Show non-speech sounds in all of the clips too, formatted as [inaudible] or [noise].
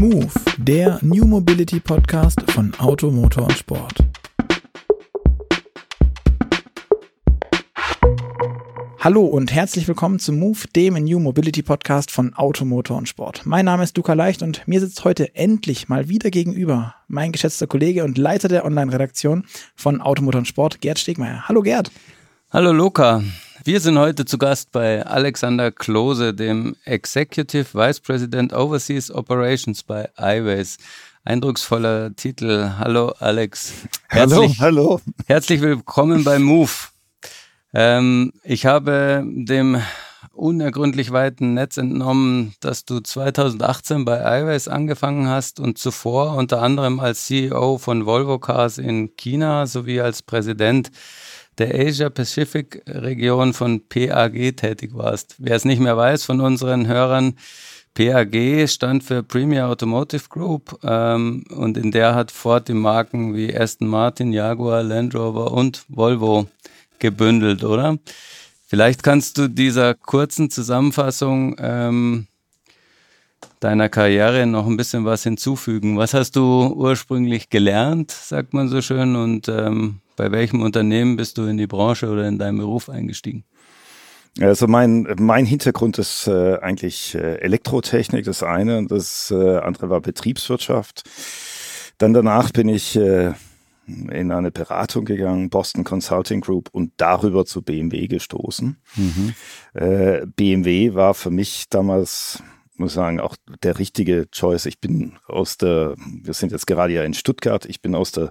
Move, der New Mobility Podcast von Auto, Motor und Sport. Hallo und herzlich willkommen zum Move, dem New Mobility Podcast von Auto, Motor und Sport. Mein Name ist Luca Leicht und mir sitzt heute endlich mal wieder gegenüber mein geschätzter Kollege und Leiter der Online-Redaktion von Auto, Motor und Sport, Gerd Stegmeier. Hallo Gerd. Hallo Luca. Wir sind heute zu Gast bei Alexander Klose, dem Executive Vice President Overseas Operations bei iWays. Eindrucksvoller Titel. Hallo Alex. Herzlich, hallo, hallo. Herzlich willkommen bei Move. Ähm, ich habe dem unergründlich weiten Netz entnommen, dass du 2018 bei iWays angefangen hast und zuvor unter anderem als CEO von Volvo Cars in China sowie als Präsident der Asia-Pacific-Region von PAG tätig warst. Wer es nicht mehr weiß von unseren Hörern, PAG stand für Premier Automotive Group ähm, und in der hat Ford die Marken wie Aston Martin, Jaguar, Land Rover und Volvo gebündelt, oder? Vielleicht kannst du dieser kurzen Zusammenfassung ähm, deiner Karriere noch ein bisschen was hinzufügen. Was hast du ursprünglich gelernt, sagt man so schön, und ähm, bei welchem Unternehmen bist du in die Branche oder in deinen Beruf eingestiegen? Also mein, mein Hintergrund ist äh, eigentlich äh, Elektrotechnik, das eine, und das äh, andere war Betriebswirtschaft. Dann danach bin ich äh, in eine Beratung gegangen, Boston Consulting Group, und darüber zu BMW gestoßen. Mhm. Äh, BMW war für mich damals muss sagen, auch der richtige Choice. Ich bin aus der, wir sind jetzt gerade ja in Stuttgart, ich bin aus der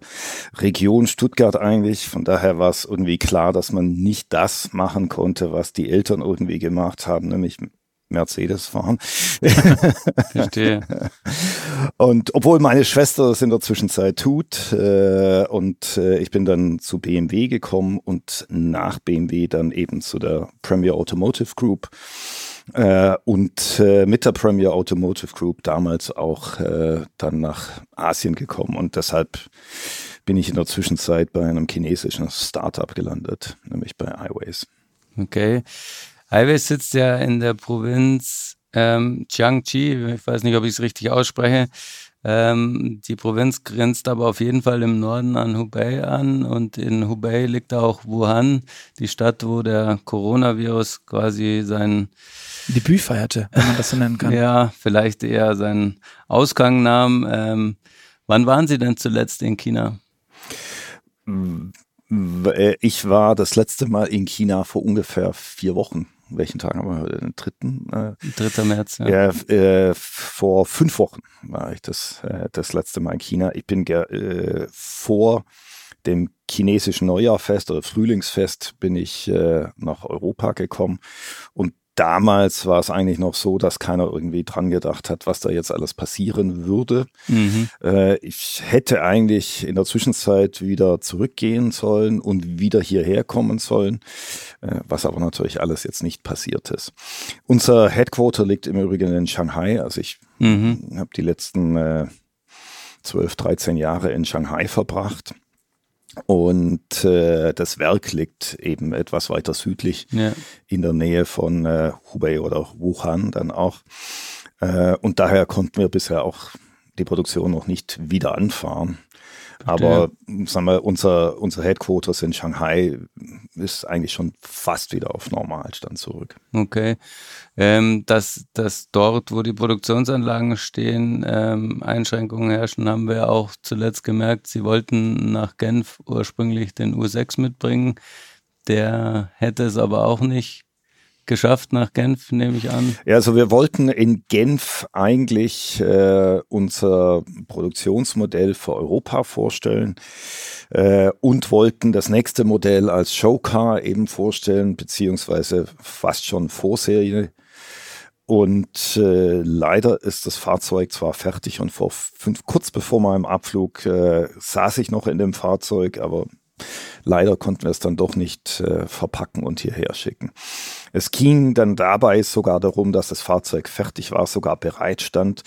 Region Stuttgart eigentlich. Von daher war es irgendwie klar, dass man nicht das machen konnte, was die Eltern irgendwie gemacht haben, nämlich Mercedes fahren. [laughs] Verstehe. und obwohl meine Schwester das in der Zwischenzeit tut, äh, und äh, ich bin dann zu BMW gekommen und nach BMW dann eben zu der Premier Automotive Group äh, und äh, mit der Premier Automotive Group damals auch äh, dann nach Asien gekommen und deshalb bin ich in der Zwischenzeit bei einem chinesischen Startup gelandet, nämlich bei iWays. Okay. iWays sitzt ja in der Provinz ähm, Jiangxi, ich weiß nicht, ob ich es richtig ausspreche. Ähm, die Provinz grenzt aber auf jeden Fall im Norden an Hubei an und in Hubei liegt auch Wuhan, die Stadt, wo der Coronavirus quasi sein Debüt feierte, wenn man das so nennen kann. [laughs] ja, vielleicht eher seinen Ausgang nahm. Ähm, wann waren Sie denn zuletzt in China? Ich war das letzte Mal in China vor ungefähr vier Wochen welchen Tag haben wir heute? Den dritten? Äh, 3. März, ja. ja äh, vor fünf Wochen war ich das, äh, das letzte Mal in China. Ich bin äh, vor dem chinesischen Neujahrfest oder Frühlingsfest bin ich äh, nach Europa gekommen und damals war es eigentlich noch so, dass keiner irgendwie dran gedacht hat, was da jetzt alles passieren würde. Mhm. Äh, ich hätte eigentlich in der Zwischenzeit wieder zurückgehen sollen und wieder hierher kommen sollen, äh, was aber natürlich alles jetzt nicht passiert ist. Unser Headquarter liegt im Übrigen in Shanghai. Also ich mhm. habe die letzten äh, 12, 13 Jahre in Shanghai verbracht. Und äh, das Werk liegt eben etwas weiter südlich ja. in der Nähe von äh, Hubei oder Wuhan dann auch. Äh, und daher konnten wir bisher auch die Produktion noch nicht wieder anfahren. Aber sagen wir, unser, unser Headquarters in Shanghai ist eigentlich schon fast wieder auf Normalstand zurück. Okay. Ähm, dass, dass dort, wo die Produktionsanlagen stehen, ähm, Einschränkungen herrschen, haben wir auch zuletzt gemerkt. Sie wollten nach Genf ursprünglich den U6 mitbringen. Der hätte es aber auch nicht geschafft nach Genf, nehme ich an. Ja, also wir wollten in Genf eigentlich äh, unser Produktionsmodell für Europa vorstellen äh, und wollten das nächste Modell als Showcar eben vorstellen, beziehungsweise fast schon Vorserie. Und äh, leider ist das Fahrzeug zwar fertig und vor fünf, kurz bevor meinem Abflug äh, saß ich noch in dem Fahrzeug, aber Leider konnten wir es dann doch nicht äh, verpacken und hierher schicken. Es ging dann dabei sogar darum, dass das Fahrzeug fertig war, sogar bereit stand,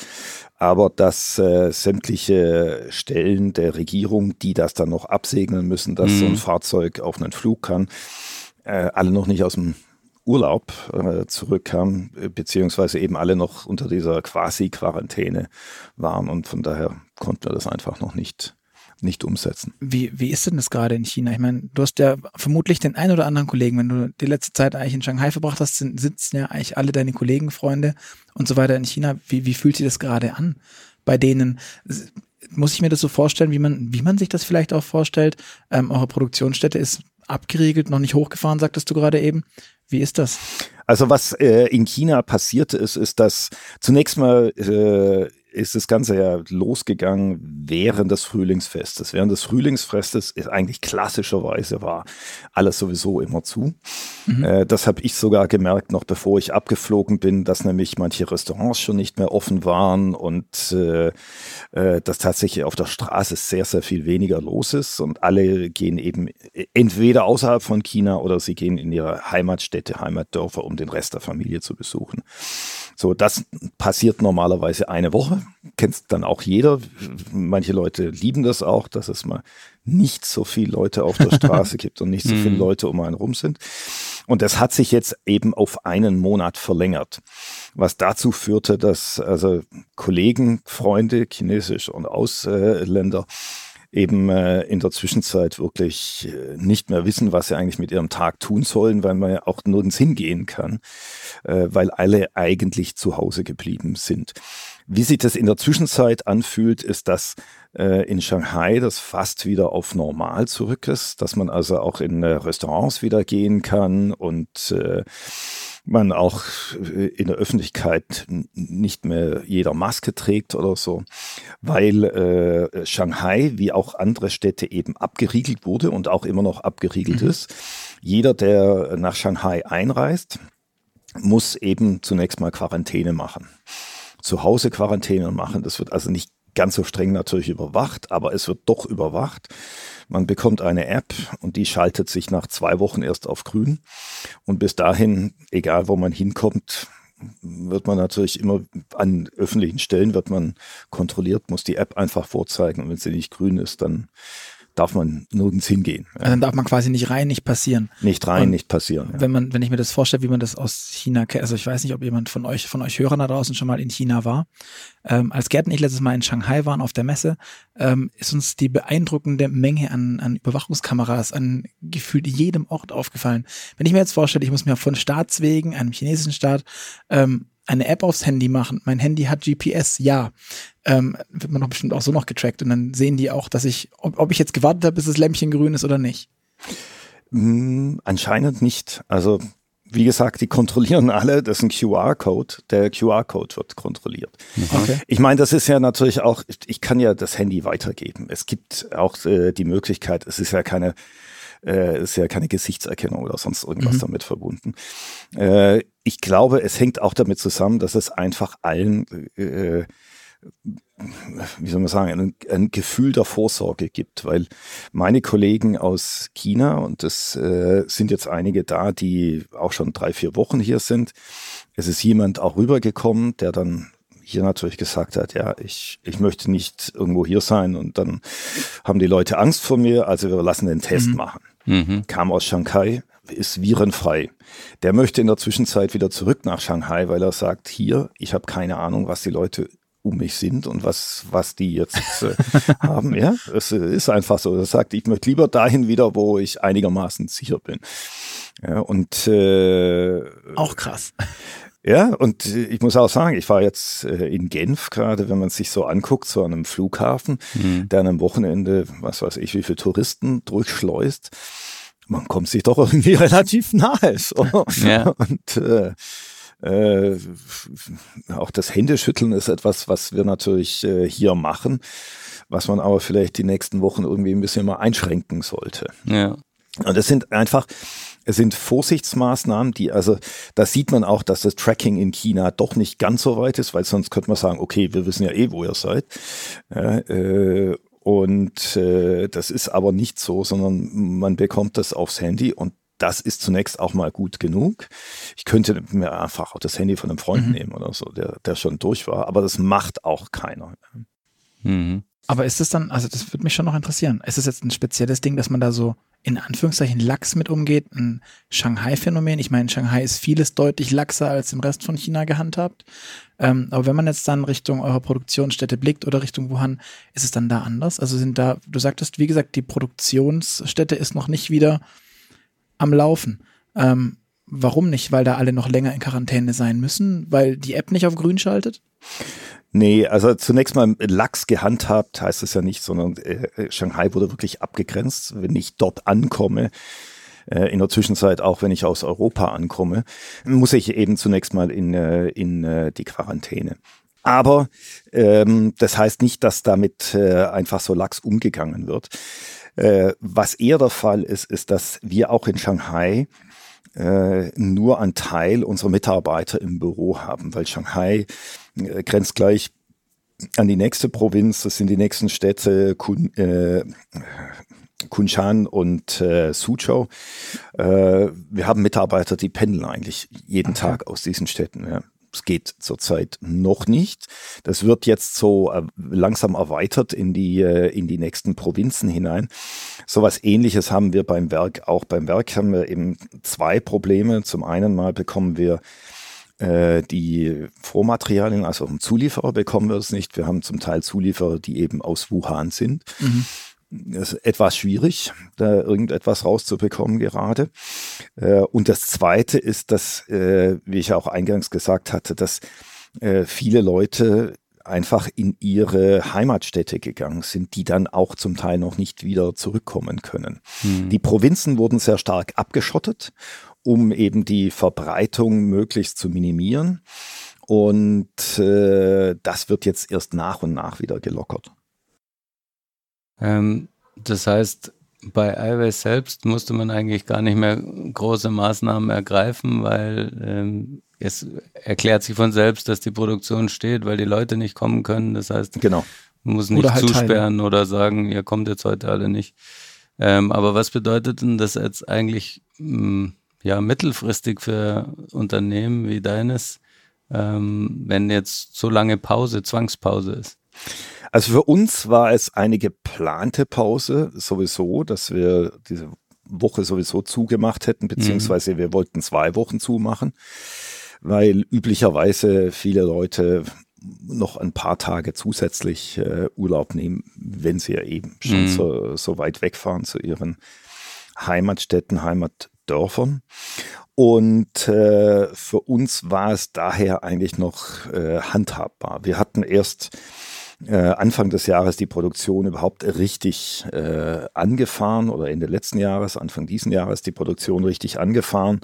aber dass äh, sämtliche Stellen der Regierung, die das dann noch absegnen müssen, dass mhm. so ein mhm. Fahrzeug auf einen Flug kann, äh, alle noch nicht aus dem Urlaub äh, zurückkamen, beziehungsweise eben alle noch unter dieser Quasi-Quarantäne waren und von daher konnten wir das einfach noch nicht nicht umsetzen. Wie, wie ist denn das gerade in China? Ich meine, du hast ja vermutlich den einen oder anderen Kollegen, wenn du die letzte Zeit eigentlich in Shanghai verbracht hast, sind, sitzen ja eigentlich alle deine Kollegen, Freunde und so weiter in China. Wie, wie fühlt sich das gerade an bei denen? Muss ich mir das so vorstellen, wie man, wie man sich das vielleicht auch vorstellt? Ähm, eure Produktionsstätte ist abgeriegelt, noch nicht hochgefahren, sagtest du gerade eben. Wie ist das? Also was äh, in China passiert ist, ist, dass zunächst mal äh, ist das Ganze ja losgegangen während des Frühlingsfestes. Während des Frühlingsfestes ist eigentlich klassischerweise war alles sowieso immer zu. Mhm. Äh, das habe ich sogar gemerkt, noch bevor ich abgeflogen bin, dass nämlich manche Restaurants schon nicht mehr offen waren und äh, äh, dass tatsächlich auf der Straße sehr, sehr viel weniger los ist und alle gehen eben entweder außerhalb von China oder sie gehen in ihre Heimatstädte, Heimatdörfer, um den Rest der Familie zu besuchen. So, das passiert normalerweise eine Woche. Kennst dann auch jeder. Manche Leute lieben das auch, dass es mal nicht so viele Leute auf der Straße [laughs] gibt und nicht so viele mhm. Leute um einen rum sind. Und das hat sich jetzt eben auf einen Monat verlängert, was dazu führte, dass also Kollegen, Freunde, chinesisch und Ausländer eben äh, in der Zwischenzeit wirklich äh, nicht mehr wissen, was sie eigentlich mit ihrem Tag tun sollen, weil man ja auch nirgends hingehen kann, äh, weil alle eigentlich zu Hause geblieben sind. Wie sich das in der Zwischenzeit anfühlt, ist, dass äh, in Shanghai das fast wieder auf normal zurück ist, dass man also auch in äh, Restaurants wieder gehen kann und äh, man auch äh, in der Öffentlichkeit nicht mehr jeder Maske trägt oder so, weil äh, Shanghai wie auch andere Städte eben abgeriegelt wurde und auch immer noch abgeriegelt mhm. ist. Jeder, der nach Shanghai einreist, muss eben zunächst mal Quarantäne machen. Zu Hause Quarantäne machen. Das wird also nicht ganz so streng natürlich überwacht, aber es wird doch überwacht. Man bekommt eine App und die schaltet sich nach zwei Wochen erst auf grün. Und bis dahin, egal wo man hinkommt, wird man natürlich immer an öffentlichen Stellen wird man kontrolliert, muss die App einfach vorzeigen und wenn sie nicht grün ist, dann darf man nirgends hingehen. Ja. Dann darf man quasi nicht rein, nicht passieren. Nicht rein, und nicht passieren. Ja. Wenn man, wenn ich mir das vorstelle, wie man das aus China kennt, also ich weiß nicht, ob jemand von euch, von euch Hörern da draußen schon mal in China war. Ähm, als Gerd und ich letztes Mal in Shanghai waren auf der Messe, ähm, ist uns die beeindruckende Menge an, an Überwachungskameras an gefühlt jedem Ort aufgefallen. Wenn ich mir jetzt vorstelle, ich muss mir von Staatswegen, einem chinesischen Staat, ähm, eine App aufs Handy machen. Mein Handy hat GPS, ja. Ähm, wird man doch bestimmt auch so noch getrackt und dann sehen die auch, dass ich, ob, ob ich jetzt gewartet habe, bis das Lämpchen grün ist oder nicht. Mm, anscheinend nicht. Also wie gesagt, die kontrollieren alle, das ist ein QR-Code. Der QR-Code wird kontrolliert. Mhm. Okay. Ich meine, das ist ja natürlich auch, ich kann ja das Handy weitergeben. Es gibt auch äh, die Möglichkeit, es ist ja keine äh, ist ja keine Gesichtserkennung oder sonst irgendwas mhm. damit verbunden. Äh, ich glaube, es hängt auch damit zusammen, dass es einfach allen äh, wie soll man sagen, ein, ein, Gefühl der Vorsorge gibt, weil meine Kollegen aus China, und es äh, sind jetzt einige da, die auch schon drei, vier Wochen hier sind, es ist jemand auch rübergekommen, der dann hier natürlich gesagt hat, ja, ich, ich möchte nicht irgendwo hier sein und dann haben die Leute Angst vor mir, also wir lassen den Test mhm. machen. Mhm. Kam aus Shanghai, ist virenfrei. Der möchte in der Zwischenzeit wieder zurück nach Shanghai, weil er sagt, hier, ich habe keine Ahnung, was die Leute um mich sind und was, was die jetzt äh, [laughs] haben. Ja, es ist einfach so. Er sagt, ich möchte lieber dahin wieder, wo ich einigermaßen sicher bin. Ja, und äh, auch krass. Ja, und ich muss auch sagen, ich war jetzt äh, in Genf gerade, wenn man sich so anguckt, so an einem Flughafen, mhm. der an einem Wochenende, was weiß ich, wie viele Touristen durchschleust. Man kommt sich doch irgendwie [laughs] relativ nahe. So. Ja. Und äh, äh, auch das Händeschütteln ist etwas, was wir natürlich äh, hier machen, was man aber vielleicht die nächsten Wochen irgendwie ein bisschen mal einschränken sollte. Ja. Und das sind einfach, es sind Vorsichtsmaßnahmen, die, also da sieht man auch, dass das Tracking in China doch nicht ganz so weit ist, weil sonst könnte man sagen, okay, wir wissen ja eh, wo ihr seid. Ja, äh, und äh, das ist aber nicht so, sondern man bekommt das aufs Handy und das ist zunächst auch mal gut genug. Ich könnte mir einfach auch das Handy von einem Freund mhm. nehmen oder so, der, der schon durch war, aber das macht auch keiner. Mhm. Aber ist es dann, also das würde mich schon noch interessieren, ist es jetzt ein spezielles Ding, dass man da so in Anführungszeichen lax mit umgeht, ein Shanghai-Phänomen? Ich meine, Shanghai ist vieles deutlich laxer als im Rest von China gehandhabt. Ähm, aber wenn man jetzt dann Richtung eurer Produktionsstätte blickt oder Richtung Wuhan, ist es dann da anders? Also sind da, du sagtest, wie gesagt, die Produktionsstätte ist noch nicht wieder am Laufen. Ähm, warum nicht? Weil da alle noch länger in Quarantäne sein müssen? Weil die App nicht auf grün schaltet? Nee, also zunächst mal Lachs gehandhabt heißt es ja nicht, sondern äh, Shanghai wurde wirklich abgegrenzt. Wenn ich dort ankomme, äh, in der Zwischenzeit auch wenn ich aus Europa ankomme, muss ich eben zunächst mal in, äh, in äh, die Quarantäne. Aber ähm, das heißt nicht, dass damit äh, einfach so lax umgegangen wird. Äh, was eher der Fall ist, ist, dass wir auch in Shanghai äh, nur einen Teil unserer Mitarbeiter im Büro haben, weil Shanghai äh, grenzt gleich an die nächste Provinz, das sind die nächsten Städte Kun, äh, Kunshan und äh, Suzhou. Äh, wir haben Mitarbeiter, die pendeln eigentlich jeden okay. Tag aus diesen Städten. Ja. Es geht zurzeit noch nicht. Das wird jetzt so äh, langsam erweitert in die, äh, in die nächsten Provinzen hinein. Sowas ähnliches haben wir beim Werk. Auch beim Werk haben wir eben zwei Probleme. Zum einen mal bekommen wir die Vormaterialien, also Zulieferer bekommen wir es nicht. Wir haben zum Teil Zulieferer, die eben aus Wuhan sind. Mhm. Das ist etwas schwierig, da irgendetwas rauszubekommen gerade. Äh, und das Zweite ist, dass, äh, wie ich auch eingangs gesagt hatte, dass äh, viele Leute einfach in ihre Heimatstädte gegangen sind, die dann auch zum Teil noch nicht wieder zurückkommen können. Hm. Die Provinzen wurden sehr stark abgeschottet, um eben die Verbreitung möglichst zu minimieren. Und äh, das wird jetzt erst nach und nach wieder gelockert. Ähm, das heißt, bei iWay selbst musste man eigentlich gar nicht mehr große Maßnahmen ergreifen, weil ähm, es erklärt sich von selbst, dass die Produktion steht, weil die Leute nicht kommen können. Das heißt, genau. man muss nicht oder halt zusperren teilen. oder sagen, ihr kommt jetzt heute alle nicht. Ähm, aber was bedeutet denn das jetzt eigentlich mh, hm, ja mittelfristig für Unternehmen wie deines, ähm, wenn jetzt so lange Pause, Zwangspause ist? Also für uns war es eine geplante Pause sowieso, dass wir diese Woche sowieso zugemacht hätten, beziehungsweise mhm. wir wollten zwei Wochen zumachen, weil üblicherweise viele Leute noch ein paar Tage zusätzlich äh, Urlaub nehmen, wenn sie ja eben schon mhm. so, so weit wegfahren zu ihren Heimatstädten, Heimatdörfern. Und äh, für uns war es daher eigentlich noch äh, handhabbar. Wir hatten erst äh, Anfang des Jahres die Produktion überhaupt richtig äh, angefahren oder Ende letzten Jahres, Anfang diesen Jahres die Produktion richtig angefahren.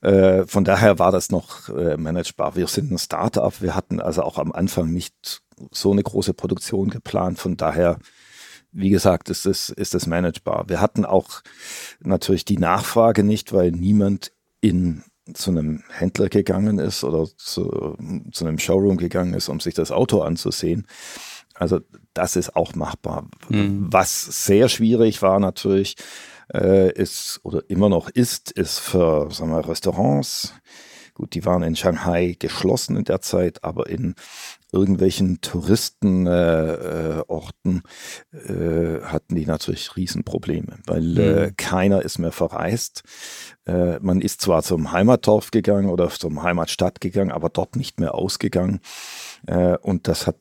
Äh, von daher war das noch managebar. Wir sind ein Startup. Wir hatten also auch am Anfang nicht so eine große Produktion geplant. Von daher wie gesagt, ist es, ist es managebar. Wir hatten auch natürlich die Nachfrage nicht, weil niemand in zu einem Händler gegangen ist oder zu, zu einem Showroom gegangen ist, um sich das Auto anzusehen. Also das ist auch machbar. Mhm. Was sehr schwierig war natürlich, äh, ist oder immer noch ist, ist für sagen wir, Restaurants. Gut, die waren in Shanghai geschlossen in der Zeit, aber in irgendwelchen Touristenorten äh, äh, hatten die natürlich Riesenprobleme, weil äh, mhm. keiner ist mehr verreist. Äh, man ist zwar zum Heimatdorf gegangen oder zum Heimatstadt gegangen, aber dort nicht mehr ausgegangen. Äh, und das hat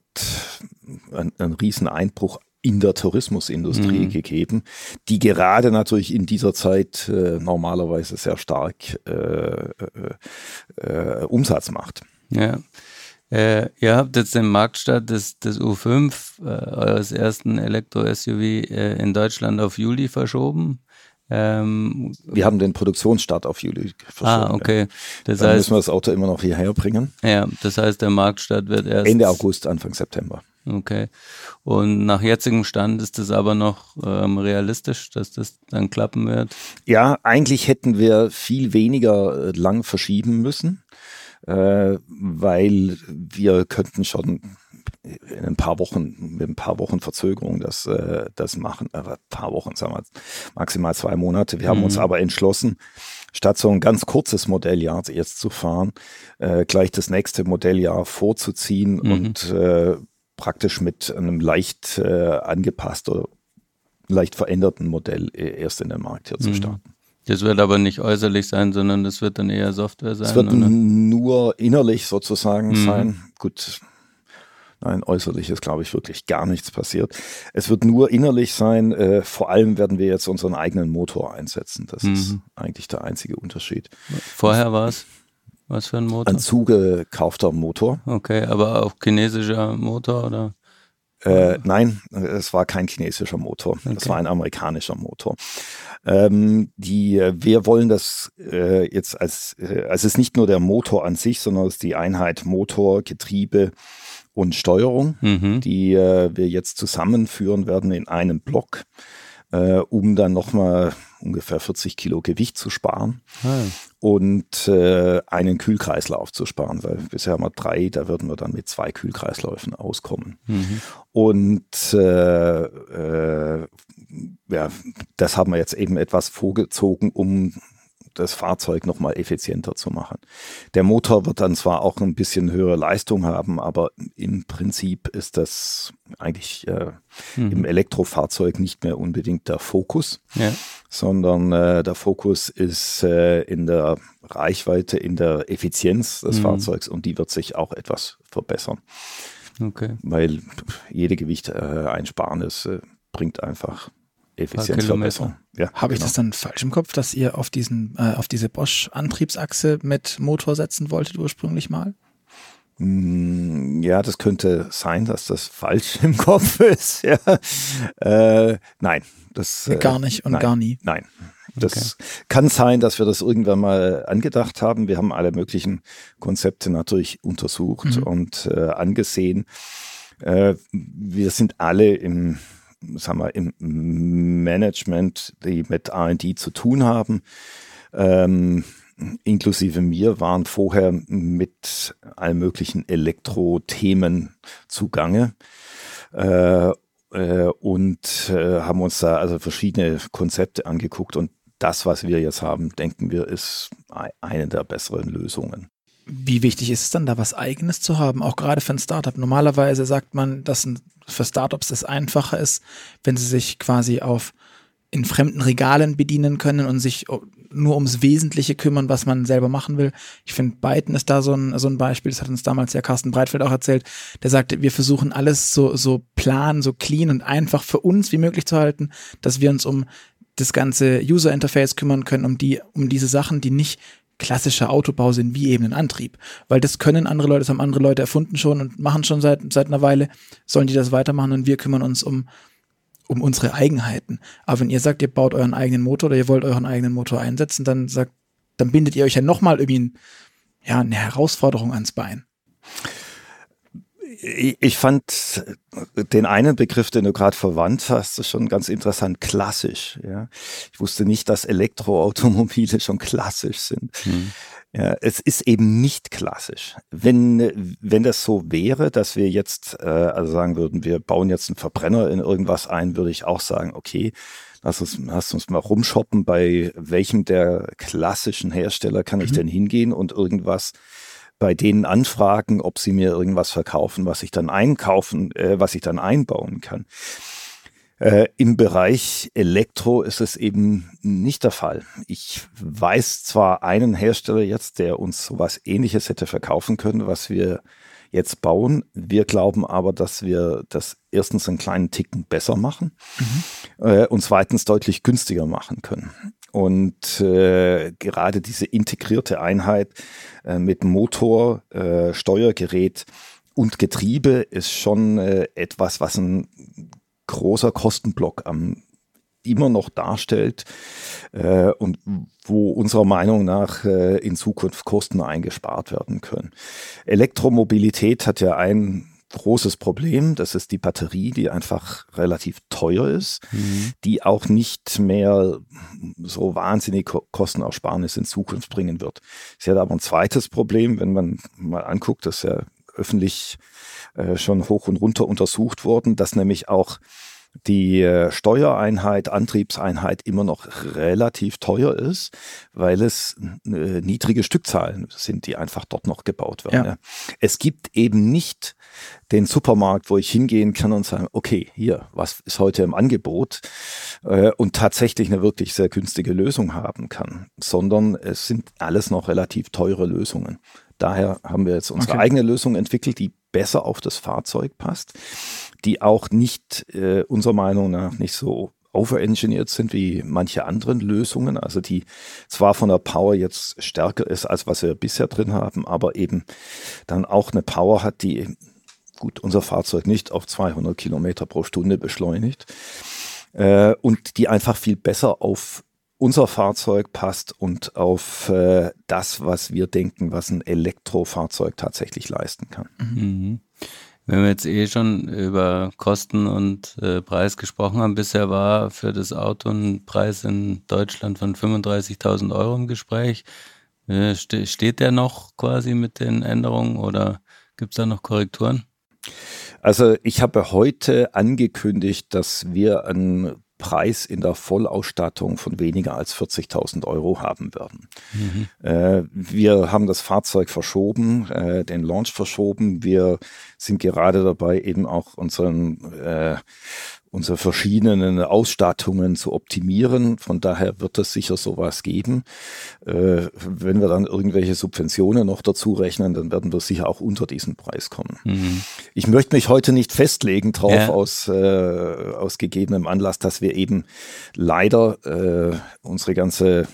einen, einen riesen Einbruch in der Tourismusindustrie mhm. gegeben, die gerade natürlich in dieser Zeit äh, normalerweise sehr stark äh, äh, äh Umsatz macht. Ja. Äh, ihr habt jetzt den Marktstart des, des U5, äh, eures ersten Elektro-SUV äh, in Deutschland auf Juli verschoben. Ähm, wir haben den Produktionsstart auf Juli verschoben. Ah, okay. Das Dann heißt, müssen wir das Auto immer noch hierher bringen. Ja, das heißt, der Marktstart wird erst Ende August, Anfang September. Okay. Und nach jetzigem Stand ist es aber noch ähm, realistisch, dass das dann klappen wird? Ja, eigentlich hätten wir viel weniger äh, lang verschieben müssen, äh, weil wir könnten schon in ein paar Wochen, mit ein paar Wochen Verzögerung das, äh, das machen. Äh, ein paar Wochen, sagen wir maximal zwei Monate. Wir haben mhm. uns aber entschlossen, statt so ein ganz kurzes Modelljahr jetzt zu fahren, äh, gleich das nächste Modelljahr vorzuziehen mhm. und äh, praktisch mit einem leicht äh, angepasst oder leicht veränderten Modell äh, erst in den Markt hier mhm. zu starten. Das wird aber nicht äußerlich sein, sondern das wird dann eher Software sein. Es wird oder? nur innerlich sozusagen mhm. sein. Gut, nein, äußerlich ist, glaube ich, wirklich gar nichts passiert. Es wird nur innerlich sein. Äh, vor allem werden wir jetzt unseren eigenen Motor einsetzen. Das mhm. ist eigentlich der einzige Unterschied. Vorher war es? Was für ein Motor? Ein zugekaufter Motor. Okay, aber auch chinesischer Motor oder? Äh, nein, es war kein chinesischer Motor. Okay. Es war ein amerikanischer Motor. Ähm, die, wir wollen das äh, jetzt als, äh, also es ist nicht nur der Motor an sich, sondern es ist die Einheit Motor, Getriebe und Steuerung, mhm. die äh, wir jetzt zusammenführen werden in einem Block äh, um dann nochmal ungefähr 40 Kilo Gewicht zu sparen ah. Und äh, einen Kühlkreislauf zu sparen, weil bisher haben wir drei, da würden wir dann mit zwei Kühlkreisläufen auskommen. Mhm. Und äh, äh, ja, das haben wir jetzt eben etwas vorgezogen, um das Fahrzeug nochmal effizienter zu machen. Der Motor wird dann zwar auch ein bisschen höhere Leistung haben, aber im Prinzip ist das eigentlich äh, mhm. im Elektrofahrzeug nicht mehr unbedingt der Fokus, ja. sondern äh, der Fokus ist äh, in der Reichweite, in der Effizienz des mhm. Fahrzeugs und die wird sich auch etwas verbessern. Okay. Weil jede Gewicht äh, äh, bringt einfach Effizienzverbesserung. Ja, Habe ich genau. das dann falsch im Kopf, dass ihr auf diesen, äh, auf diese Bosch-Antriebsachse mit Motor setzen wolltet ursprünglich mal? Mm, ja, das könnte sein, dass das falsch [laughs] im Kopf ist. Ja. Äh, nein, das äh, gar nicht und nein, gar nie. Nein, das okay. kann sein, dass wir das irgendwann mal angedacht haben. Wir haben alle möglichen Konzepte natürlich untersucht mhm. und äh, angesehen. Äh, wir sind alle im sagen wir, im Management, die mit R&D zu tun haben, ähm, inklusive mir, waren vorher mit allen möglichen Elektro-Themen zugange. Äh, äh, und äh, haben uns da also verschiedene Konzepte angeguckt und das, was wir jetzt haben, denken wir, ist eine der besseren Lösungen. Wie wichtig ist es dann, da was Eigenes zu haben, auch gerade für ein Startup? Normalerweise sagt man, dass für Startups es einfacher ist, wenn sie sich quasi auf in fremden Regalen bedienen können und sich nur ums Wesentliche kümmern, was man selber machen will. Ich finde, Byton ist da so ein, so ein Beispiel, das hat uns damals ja Carsten Breitfeld auch erzählt, der sagte, wir versuchen alles so, so plan, so clean und einfach für uns wie möglich zu halten, dass wir uns um das ganze User Interface kümmern können, um die, um diese Sachen, die nicht klassischer Autobau sind, wie eben ein Antrieb. Weil das können andere Leute, das haben andere Leute erfunden schon und machen schon seit, seit einer Weile, sollen die das weitermachen und wir kümmern uns um, um unsere Eigenheiten. Aber wenn ihr sagt, ihr baut euren eigenen Motor oder ihr wollt euren eigenen Motor einsetzen, dann sagt, dann bindet ihr euch ja nochmal irgendwie ein, ja, eine Herausforderung ans Bein ich fand den einen Begriff, den du gerade verwandt hast, schon ganz interessant, klassisch. Ja. Ich wusste nicht, dass Elektroautomobile schon klassisch sind. Hm. Ja, es ist eben nicht klassisch. Wenn, wenn das so wäre, dass wir jetzt äh, also sagen würden, wir bauen jetzt einen Verbrenner in irgendwas ein, würde ich auch sagen, okay, lass uns, lass uns mal rumshoppen, bei welchem der klassischen Hersteller kann ich mhm. denn hingehen und irgendwas bei denen anfragen, ob sie mir irgendwas verkaufen, was ich dann einkaufen, äh, was ich dann einbauen kann. Äh, Im Bereich Elektro ist es eben nicht der Fall. Ich weiß zwar einen Hersteller jetzt, der uns sowas ähnliches hätte verkaufen können, was wir jetzt bauen. Wir glauben aber, dass wir das erstens einen kleinen Ticken besser machen mhm. äh, und zweitens deutlich günstiger machen können. Und äh, gerade diese integrierte Einheit äh, mit Motor, äh, Steuergerät und Getriebe ist schon äh, etwas, was ein großer Kostenblock am immer noch darstellt äh, und wo unserer Meinung nach äh, in Zukunft Kosten eingespart werden können. Elektromobilität hat ja ein großes Problem. Das ist die Batterie, die einfach relativ teuer ist, mhm. die auch nicht mehr so wahnsinnig Kostenersparnis in Zukunft bringen wird. Sie hat aber ein zweites Problem, wenn man mal anguckt, das ist ja öffentlich äh, schon hoch und runter untersucht worden, dass nämlich auch die äh, Steuereinheit, Antriebseinheit immer noch relativ teuer ist, weil es äh, niedrige Stückzahlen sind, die einfach dort noch gebaut werden. Ja. Es gibt eben nicht den Supermarkt, wo ich hingehen kann und sagen, okay, hier, was ist heute im Angebot äh, und tatsächlich eine wirklich sehr günstige Lösung haben kann, sondern es sind alles noch relativ teure Lösungen. Daher haben wir jetzt unsere okay. eigene Lösung entwickelt, die besser auf das Fahrzeug passt, die auch nicht äh, unserer Meinung nach nicht so overengineert sind wie manche anderen Lösungen, also die zwar von der Power jetzt stärker ist, als was wir bisher drin haben, aber eben dann auch eine Power hat, die gut unser Fahrzeug nicht auf 200 Kilometer pro Stunde beschleunigt äh, und die einfach viel besser auf unser Fahrzeug passt und auf äh, das, was wir denken, was ein Elektrofahrzeug tatsächlich leisten kann. Mhm. Wenn wir jetzt eh schon über Kosten und äh, Preis gesprochen haben, bisher war für das Auto ein Preis in Deutschland von 35.000 Euro im Gespräch. Äh, ste steht der noch quasi mit den Änderungen oder gibt es da noch Korrekturen? Also ich habe heute angekündigt, dass wir einen Preis in der Vollausstattung von weniger als 40.000 Euro haben werden. Mhm. Äh, wir haben das Fahrzeug verschoben, äh, den Launch verschoben. Wir sind gerade dabei, eben auch unseren äh, unsere verschiedenen Ausstattungen zu optimieren. Von daher wird es sicher sowas geben. Äh, wenn wir dann irgendwelche Subventionen noch dazu rechnen, dann werden wir sicher auch unter diesen Preis kommen. Mhm. Ich möchte mich heute nicht festlegen drauf ja. aus, äh, aus gegebenem Anlass, dass wir eben leider äh, unsere ganze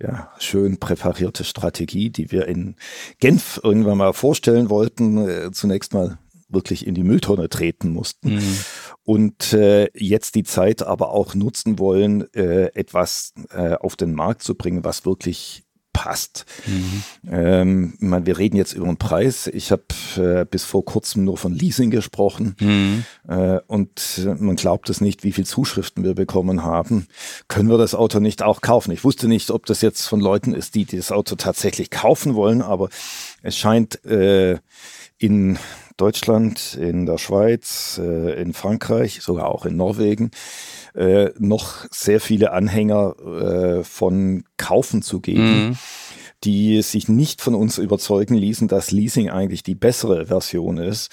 ja, schön präparierte Strategie, die wir in Genf irgendwann mal vorstellen wollten, äh, zunächst mal wirklich in die Mülltonne treten mussten. Mhm. Und äh, jetzt die Zeit aber auch nutzen wollen, äh, etwas äh, auf den Markt zu bringen, was wirklich passt. Mhm. Ähm, ich meine, wir reden jetzt über den Preis. Ich habe äh, bis vor kurzem nur von Leasing gesprochen mhm. äh, und man glaubt es nicht, wie viele Zuschriften wir bekommen haben. Können wir das Auto nicht auch kaufen? Ich wusste nicht, ob das jetzt von Leuten ist, die das Auto tatsächlich kaufen wollen, aber es scheint äh, in Deutschland, in der Schweiz, äh, in Frankreich, sogar auch in Norwegen, äh, noch sehr viele Anhänger äh, von Kaufen zu geben. Mhm die sich nicht von uns überzeugen ließen, dass Leasing eigentlich die bessere Version ist,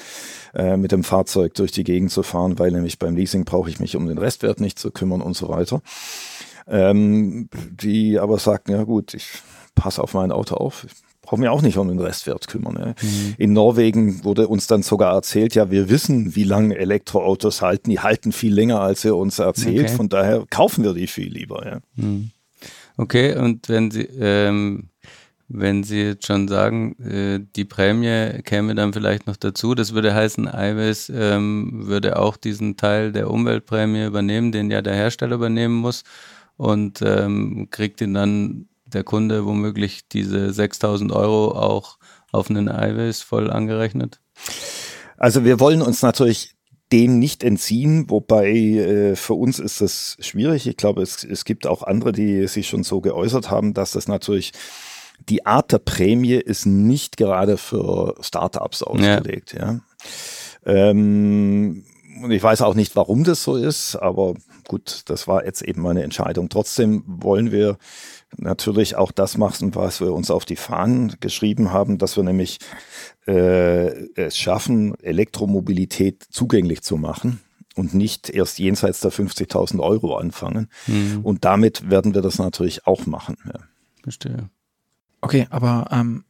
äh, mit dem Fahrzeug durch die Gegend zu fahren, weil nämlich beim Leasing brauche ich mich um den Restwert nicht zu kümmern und so weiter. Ähm, die aber sagten, ja gut, ich passe auf mein Auto auf, ich brauchen wir auch nicht um den Restwert kümmern. Ne? Mhm. In Norwegen wurde uns dann sogar erzählt, ja, wir wissen, wie lange Elektroautos halten. Die halten viel länger, als ihr uns erzählt. Okay. Von daher kaufen wir die viel lieber. Ja. Mhm. Okay, und wenn Sie, ähm, wenn Sie jetzt schon sagen, äh, die Prämie käme dann vielleicht noch dazu, das würde heißen, iWays ähm, würde auch diesen Teil der Umweltprämie übernehmen, den ja der Hersteller übernehmen muss und ähm, kriegt ihn dann der Kunde womöglich diese 6000 Euro auch auf einen iWays voll angerechnet? Also wir wollen uns natürlich dem nicht entziehen, wobei äh, für uns ist das schwierig. Ich glaube, es, es gibt auch andere, die sich schon so geäußert haben, dass das natürlich die Art der Prämie ist nicht gerade für Startups ausgelegt. Ja. ja. Ähm, und ich weiß auch nicht, warum das so ist, aber gut, das war jetzt eben meine Entscheidung. Trotzdem wollen wir natürlich auch das machen, was wir uns auf die Fahnen geschrieben haben, dass wir nämlich äh, es schaffen, Elektromobilität zugänglich zu machen und nicht erst jenseits der 50.000 Euro anfangen. Mhm. Und damit werden wir das natürlich auch machen. Ja. Verstehe. Okay, aber ähm,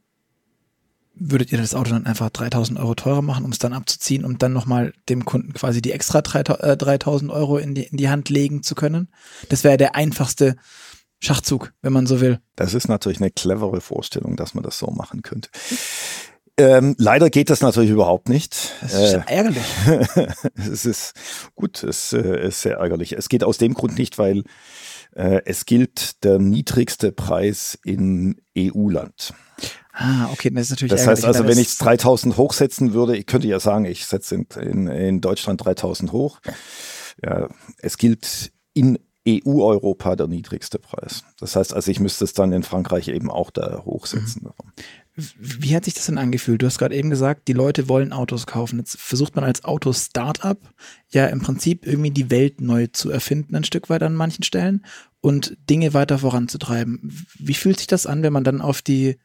würdet ihr das Auto dann einfach 3000 Euro teurer machen, um es dann abzuziehen, um dann nochmal dem Kunden quasi die extra 3000 äh, Euro in die, in die Hand legen zu können? Das wäre der einfachste Schachzug, wenn man so will. Das ist natürlich eine clevere Vorstellung, dass man das so machen könnte. Ähm, leider geht das natürlich überhaupt nicht. Das ist äh, ärgerlich. [laughs] es ist gut, es äh, ist sehr ärgerlich. Es geht aus dem Grund nicht, weil äh, es gilt der niedrigste Preis in EU-Land. Ah, okay, das ist natürlich Das heißt also, wenn ich 3000 hochsetzen würde, ich könnte ja sagen, ich setze in, in, in Deutschland 3000 hoch. Ja, es gilt in EU-Europa der niedrigste Preis. Das heißt also, ich müsste es dann in Frankreich eben auch da hochsetzen. Mhm. Wie hat sich das denn angefühlt? Du hast gerade eben gesagt, die Leute wollen Autos kaufen. Jetzt versucht man als Auto-Startup ja im Prinzip irgendwie die Welt neu zu erfinden, ein Stück weit an manchen Stellen und Dinge weiter voranzutreiben. Wie fühlt sich das an, wenn man dann auf die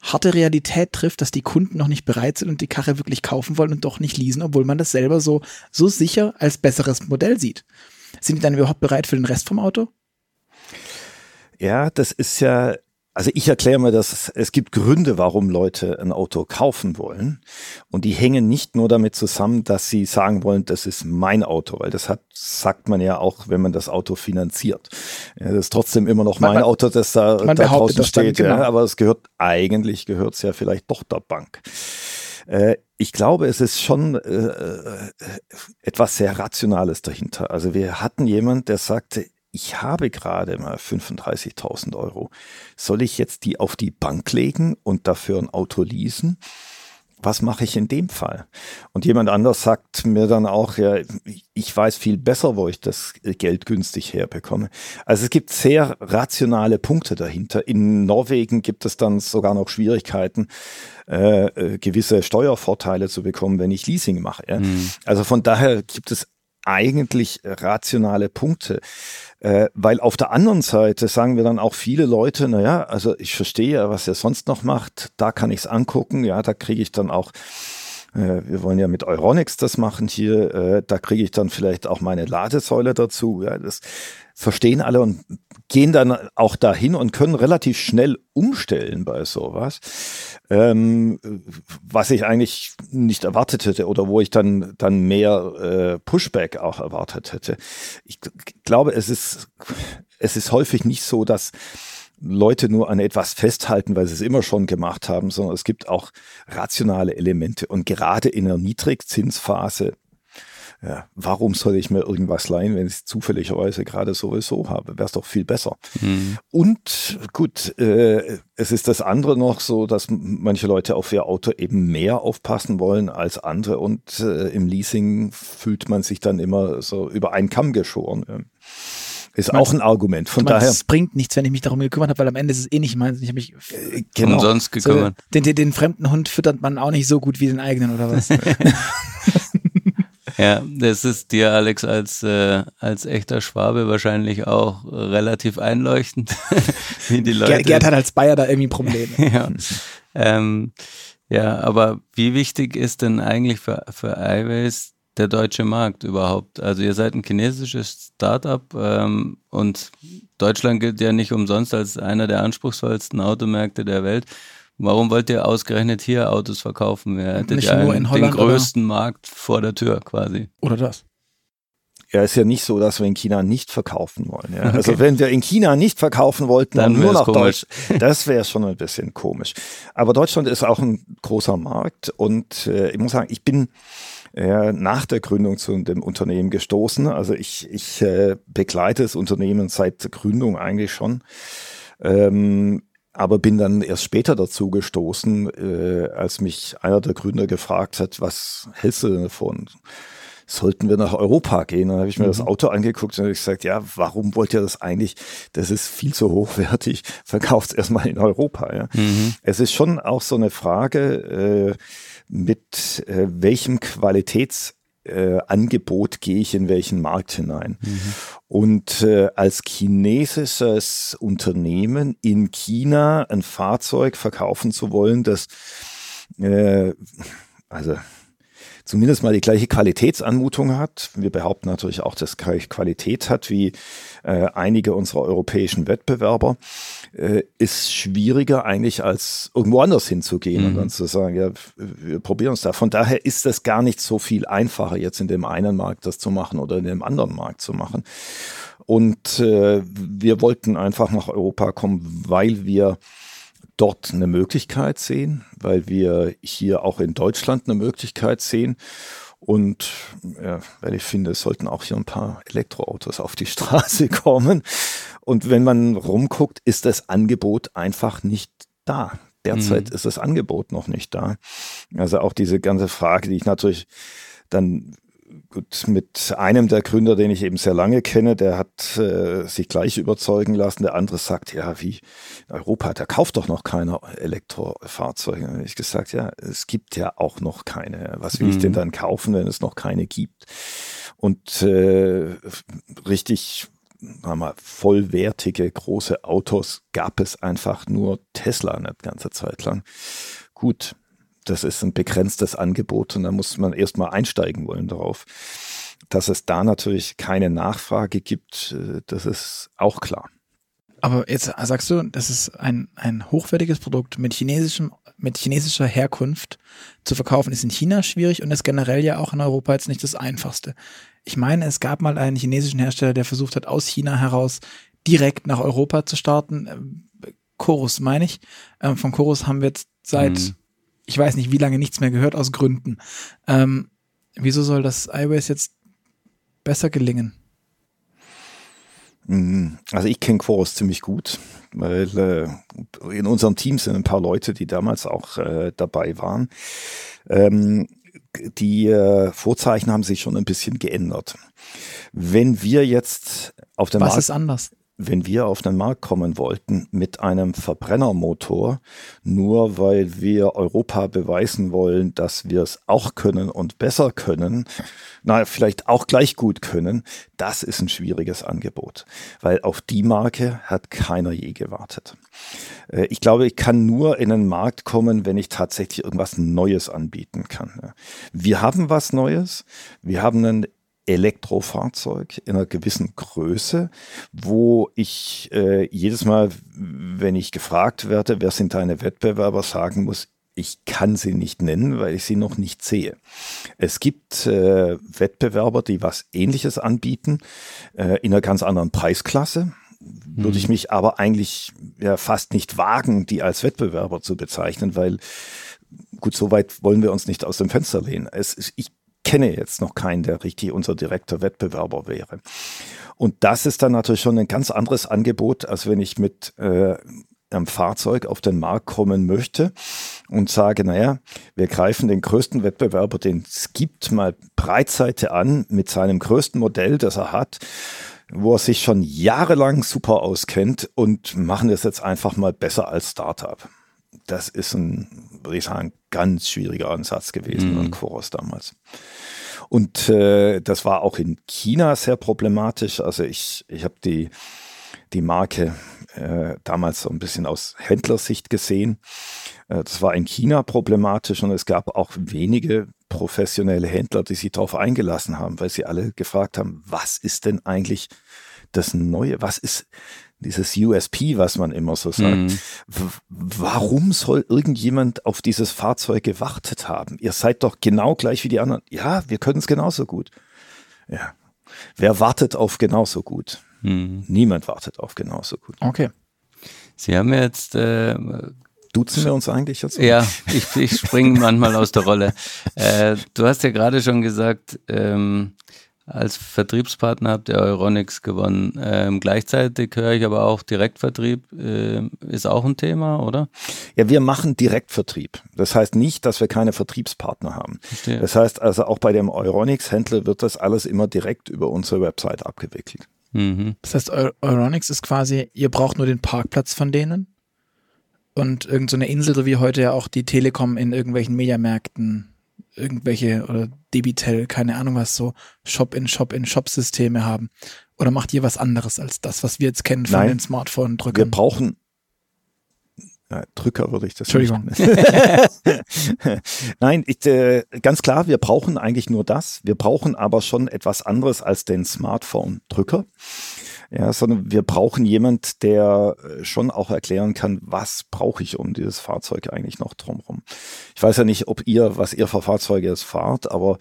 harte Realität trifft, dass die Kunden noch nicht bereit sind und die Karre wirklich kaufen wollen und doch nicht leasen, obwohl man das selber so, so sicher als besseres Modell sieht? Sind die dann überhaupt bereit für den Rest vom Auto? Ja, das ist ja also ich erkläre mir dass es gibt Gründe, warum Leute ein Auto kaufen wollen. Und die hängen nicht nur damit zusammen, dass sie sagen wollen, das ist mein Auto, weil das hat, sagt man ja auch, wenn man das Auto finanziert. Ja, das ist trotzdem immer noch mein man, Auto, das da, da draußen steht. Dann, genau. ja, aber es gehört, eigentlich gehört es ja vielleicht doch der Bank. Äh, ich glaube, es ist schon äh, äh, etwas sehr Rationales dahinter. Also wir hatten jemand, der sagte, ich habe gerade mal 35.000 Euro. Soll ich jetzt die auf die Bank legen und dafür ein Auto leasen? Was mache ich in dem Fall? Und jemand anders sagt mir dann auch, ja, ich weiß viel besser, wo ich das Geld günstig herbekomme. Also es gibt sehr rationale Punkte dahinter. In Norwegen gibt es dann sogar noch Schwierigkeiten, äh, äh gewisse Steuervorteile zu bekommen, wenn ich Leasing mache. Mhm. Also von daher gibt es eigentlich rationale Punkte. Äh, weil auf der anderen Seite sagen wir dann auch viele Leute, naja, also ich verstehe, was er sonst noch macht, da kann ich es angucken, ja, da kriege ich dann auch äh, wir wollen ja mit Euronics das machen hier, äh, da kriege ich dann vielleicht auch meine Ladesäule dazu. Ja, das verstehen alle und gehen dann auch dahin und können relativ schnell umstellen bei sowas, ähm, was ich eigentlich nicht erwartet hätte oder wo ich dann dann mehr äh, Pushback auch erwartet hätte. Ich glaube, es ist es ist häufig nicht so, dass Leute nur an etwas festhalten, weil sie es immer schon gemacht haben, sondern es gibt auch rationale Elemente. Und gerade in der Niedrigzinsphase, ja, warum soll ich mir irgendwas leihen, wenn ich es zufälligerweise gerade sowieso habe? Wäre es doch viel besser. Mhm. Und gut, äh, es ist das andere noch so, dass manche Leute auf ihr Auto eben mehr aufpassen wollen als andere und äh, im Leasing fühlt man sich dann immer so über einen Kamm geschoren. Ist meinst, auch ein Argument. Von meinst, daher. Es bringt nichts, wenn ich mich darum gekümmert habe, weil am Ende ist es eh nicht meins. Ich habe mich äh, genau. umsonst gekümmert. So, den, den, den fremden Hund füttert man auch nicht so gut wie den eigenen oder was? [laughs] ja, das ist dir, Alex, als, äh, als echter Schwabe wahrscheinlich auch relativ einleuchtend, [laughs] wie die Leute. Gerd, Gerd hat als Bayer da irgendwie Probleme. [laughs] ja. Ähm, ja, aber wie wichtig ist denn eigentlich für, für iWays der deutsche Markt überhaupt? Also ihr seid ein chinesisches Startup ähm, und Deutschland gilt ja nicht umsonst als einer der anspruchsvollsten Automärkte der Welt. Warum wollt ihr ausgerechnet hier Autos verkaufen? Ihr hättet nicht ja einen, Holland, den größten Markt vor der Tür quasi. Oder das? Ja, ist ja nicht so, dass wir in China nicht verkaufen wollen. Ja? Okay. Also wenn wir in China nicht verkaufen wollten, dann nur nach Deutschland, das wäre schon ein bisschen komisch. Aber Deutschland ist auch ein großer Markt und äh, ich muss sagen, ich bin äh, nach der Gründung zu dem Unternehmen gestoßen. Also ich, ich äh, begleite das Unternehmen seit Gründung eigentlich schon. Ähm, aber bin dann erst später dazu gestoßen, äh, als mich einer der Gründer gefragt hat, was hältst du denn davon? Sollten wir nach Europa gehen? Dann habe ich mir mhm. das Auto angeguckt und habe gesagt, ja, warum wollt ihr das eigentlich? Das ist viel zu hochwertig. [laughs] Verkauft es erstmal in Europa. Ja. Mhm. Es ist schon auch so eine Frage, äh, mit äh, welchem Qualitäts äh, Angebot gehe ich in welchen Markt hinein. Mhm. Und äh, als chinesisches Unternehmen in China ein Fahrzeug verkaufen zu wollen, das äh, also zumindest mal die gleiche Qualitätsanmutung hat. Wir behaupten natürlich auch, dass es gleiche Qualität hat wie äh, einige unserer europäischen Wettbewerber, äh, ist schwieriger eigentlich als irgendwo anders hinzugehen mhm. und dann zu sagen, ja, wir probieren uns da. Von daher ist es gar nicht so viel einfacher, jetzt in dem einen Markt das zu machen oder in dem anderen Markt zu machen. Und äh, wir wollten einfach nach Europa kommen, weil wir dort eine Möglichkeit sehen, weil wir hier auch in Deutschland eine Möglichkeit sehen. Und ja, weil ich finde, es sollten auch hier ein paar Elektroautos auf die Straße [laughs] kommen. Und wenn man rumguckt, ist das Angebot einfach nicht da. Derzeit mhm. ist das Angebot noch nicht da. Also auch diese ganze Frage, die ich natürlich dann gut, mit einem der Gründer, den ich eben sehr lange kenne, der hat äh, sich gleich überzeugen lassen. Der andere sagt, ja, wie in Europa, da kauft doch noch keiner Elektrofahrzeuge. Und ich gesagt, ja, es gibt ja auch noch keine. Was will mhm. ich denn mhm. dann kaufen, wenn es noch keine gibt? Und äh, richtig sagen wir, vollwertige große Autos gab es einfach nur Tesla eine ganze Zeit lang. Gut, das ist ein begrenztes Angebot und da muss man erstmal einsteigen wollen darauf. Dass es da natürlich keine Nachfrage gibt, äh, das ist auch klar. Aber jetzt sagst du, das ist ein, ein hochwertiges Produkt mit chinesischem, mit chinesischer Herkunft zu verkaufen, ist in China schwierig und ist generell ja auch in Europa jetzt nicht das einfachste. Ich meine, es gab mal einen chinesischen Hersteller, der versucht hat, aus China heraus direkt nach Europa zu starten. Chorus meine ich. Ähm, von Chorus haben wir jetzt seit hm ich weiß nicht, wie lange nichts mehr gehört aus Gründen. Ähm, wieso soll das iOS jetzt besser gelingen? Mhm. Also ich kenne Chorus ziemlich gut, weil äh, in unserem Team sind ein paar Leute, die damals auch äh, dabei waren. Ähm, die äh, Vorzeichen haben sich schon ein bisschen geändert. Wenn wir jetzt auf dem Was Markt, ist anders? Wenn wir auf den Markt kommen wollten mit einem Verbrennermotor, nur weil wir Europa beweisen wollen, dass wir es auch können und besser können, na, vielleicht auch gleich gut können, das ist ein schwieriges Angebot, weil auf die Marke hat keiner je gewartet. Äh, ich glaube, ich kann nur in den Markt kommen, wenn ich tatsächlich irgendwas Neues anbieten kann. Wir haben was Neues. Wir haben einen Elektrofahrzeug in einer gewissen Größe, wo ich äh, jedes Mal, wenn ich gefragt werde, wer sind deine Wettbewerber, sagen muss, ich kann sie nicht nennen, weil ich sie noch nicht sehe. Es gibt äh, Wettbewerber, die was Ähnliches anbieten, äh, in einer ganz anderen Preisklasse. Würde ich mhm. mich aber eigentlich ja, fast nicht wagen, die als Wettbewerber zu bezeichnen, weil gut, so weit wollen wir uns nicht aus dem Fenster lehnen. Es, ich kenne jetzt noch keinen, der richtig unser direkter Wettbewerber wäre. Und das ist dann natürlich schon ein ganz anderes Angebot, als wenn ich mit äh, einem Fahrzeug auf den Markt kommen möchte und sage, naja, wir greifen den größten Wettbewerber, den es gibt, mal Breitseite an mit seinem größten Modell, das er hat, wo er sich schon jahrelang super auskennt und machen es jetzt einfach mal besser als Startup. Das ist ein, würde ich sagen, ganz schwieriger Ansatz gewesen mhm. an Quoros damals. Und äh, das war auch in China sehr problematisch. Also ich, ich habe die, die Marke äh, damals so ein bisschen aus Händlersicht gesehen. Äh, das war in China problematisch und es gab auch wenige professionelle Händler, die sich darauf eingelassen haben, weil sie alle gefragt haben, was ist denn eigentlich das Neue? Was ist dieses USP, was man immer so sagt. Mhm. Warum soll irgendjemand auf dieses Fahrzeug gewartet haben? Ihr seid doch genau gleich wie die anderen. Ja, wir können es genauso gut. Ja. Wer wartet auf genauso gut? Mhm. Niemand wartet auf genauso gut. Okay. Sie haben jetzt äh, Duzen wir uns eigentlich jetzt? Ja, ich, ich springe manchmal aus der Rolle. Äh, du hast ja gerade schon gesagt, ähm, als Vertriebspartner habt ihr Euronics gewonnen. Ähm, gleichzeitig höre ich aber auch Direktvertrieb äh, ist auch ein Thema, oder? Ja, wir machen Direktvertrieb. Das heißt nicht, dass wir keine Vertriebspartner haben. Verstehe. Das heißt also auch bei dem Euronics-Händler wird das alles immer direkt über unsere Website abgewickelt. Mhm. Das heißt, Euronics ist quasi, ihr braucht nur den Parkplatz von denen und irgendeine so Insel, so wie heute ja auch die Telekom in irgendwelchen Mediamärkten irgendwelche oder Debitel, keine Ahnung was so Shop-in-Shop-in-Shop-Systeme haben? Oder macht ihr was anderes als das, was wir jetzt kennen von Nein, den Smartphone-Drückern? Wir brauchen ja, Drücker würde ich das Entschuldigung. [laughs] Nein, ich, äh, ganz klar, wir brauchen eigentlich nur das. Wir brauchen aber schon etwas anderes als den Smartphone-Drücker ja, sondern wir brauchen jemand, der äh, schon auch erklären kann, was brauche ich um dieses Fahrzeug eigentlich noch drumherum. Ich weiß ja nicht, ob ihr, was ihr für Fahrzeuge jetzt fahrt, aber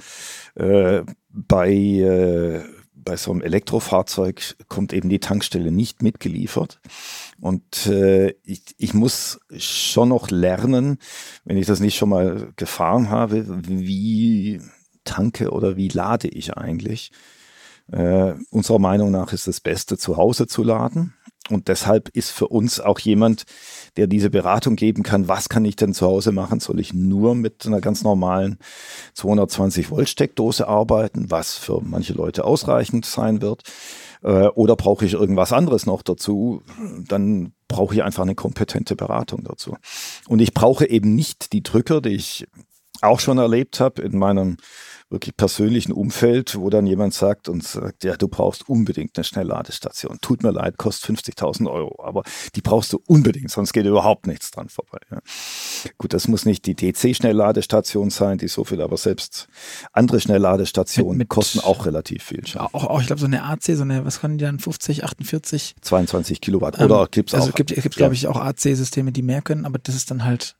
äh, bei äh, bei so einem Elektrofahrzeug kommt eben die Tankstelle nicht mitgeliefert. Und äh, ich, ich muss schon noch lernen, wenn ich das nicht schon mal gefahren habe, wie tanke oder wie lade ich eigentlich. Äh, unserer Meinung nach ist das Beste, zu Hause zu laden. und deshalb ist für uns auch jemand, der diese Beratung geben kann, was kann ich denn zu Hause machen? Soll ich nur mit einer ganz normalen 220 Volt Steckdose arbeiten, was für manche Leute ausreichend sein wird? Äh, oder brauche ich irgendwas anderes noch dazu? Dann brauche ich einfach eine kompetente Beratung dazu. Und ich brauche eben nicht die Drücker, die ich auch schon erlebt habe in meinem wirklich persönlichen Umfeld, wo dann jemand sagt und sagt, ja, du brauchst unbedingt eine Schnellladestation. Tut mir leid, kostet 50.000 Euro, aber die brauchst du unbedingt, sonst geht überhaupt nichts dran vorbei. Ja. Gut, das muss nicht die DC-Schnellladestation sein, die so viel, aber selbst andere Schnellladestationen mit, mit kosten auch relativ viel. Auch, auch, ich glaube, so eine AC, so eine, was kann die dann, 50, 48? 22 Kilowatt. Oder ähm, gibt's also auch? Gibt, gibt, glaube ich, auch AC-Systeme, die mehr können, aber das ist dann halt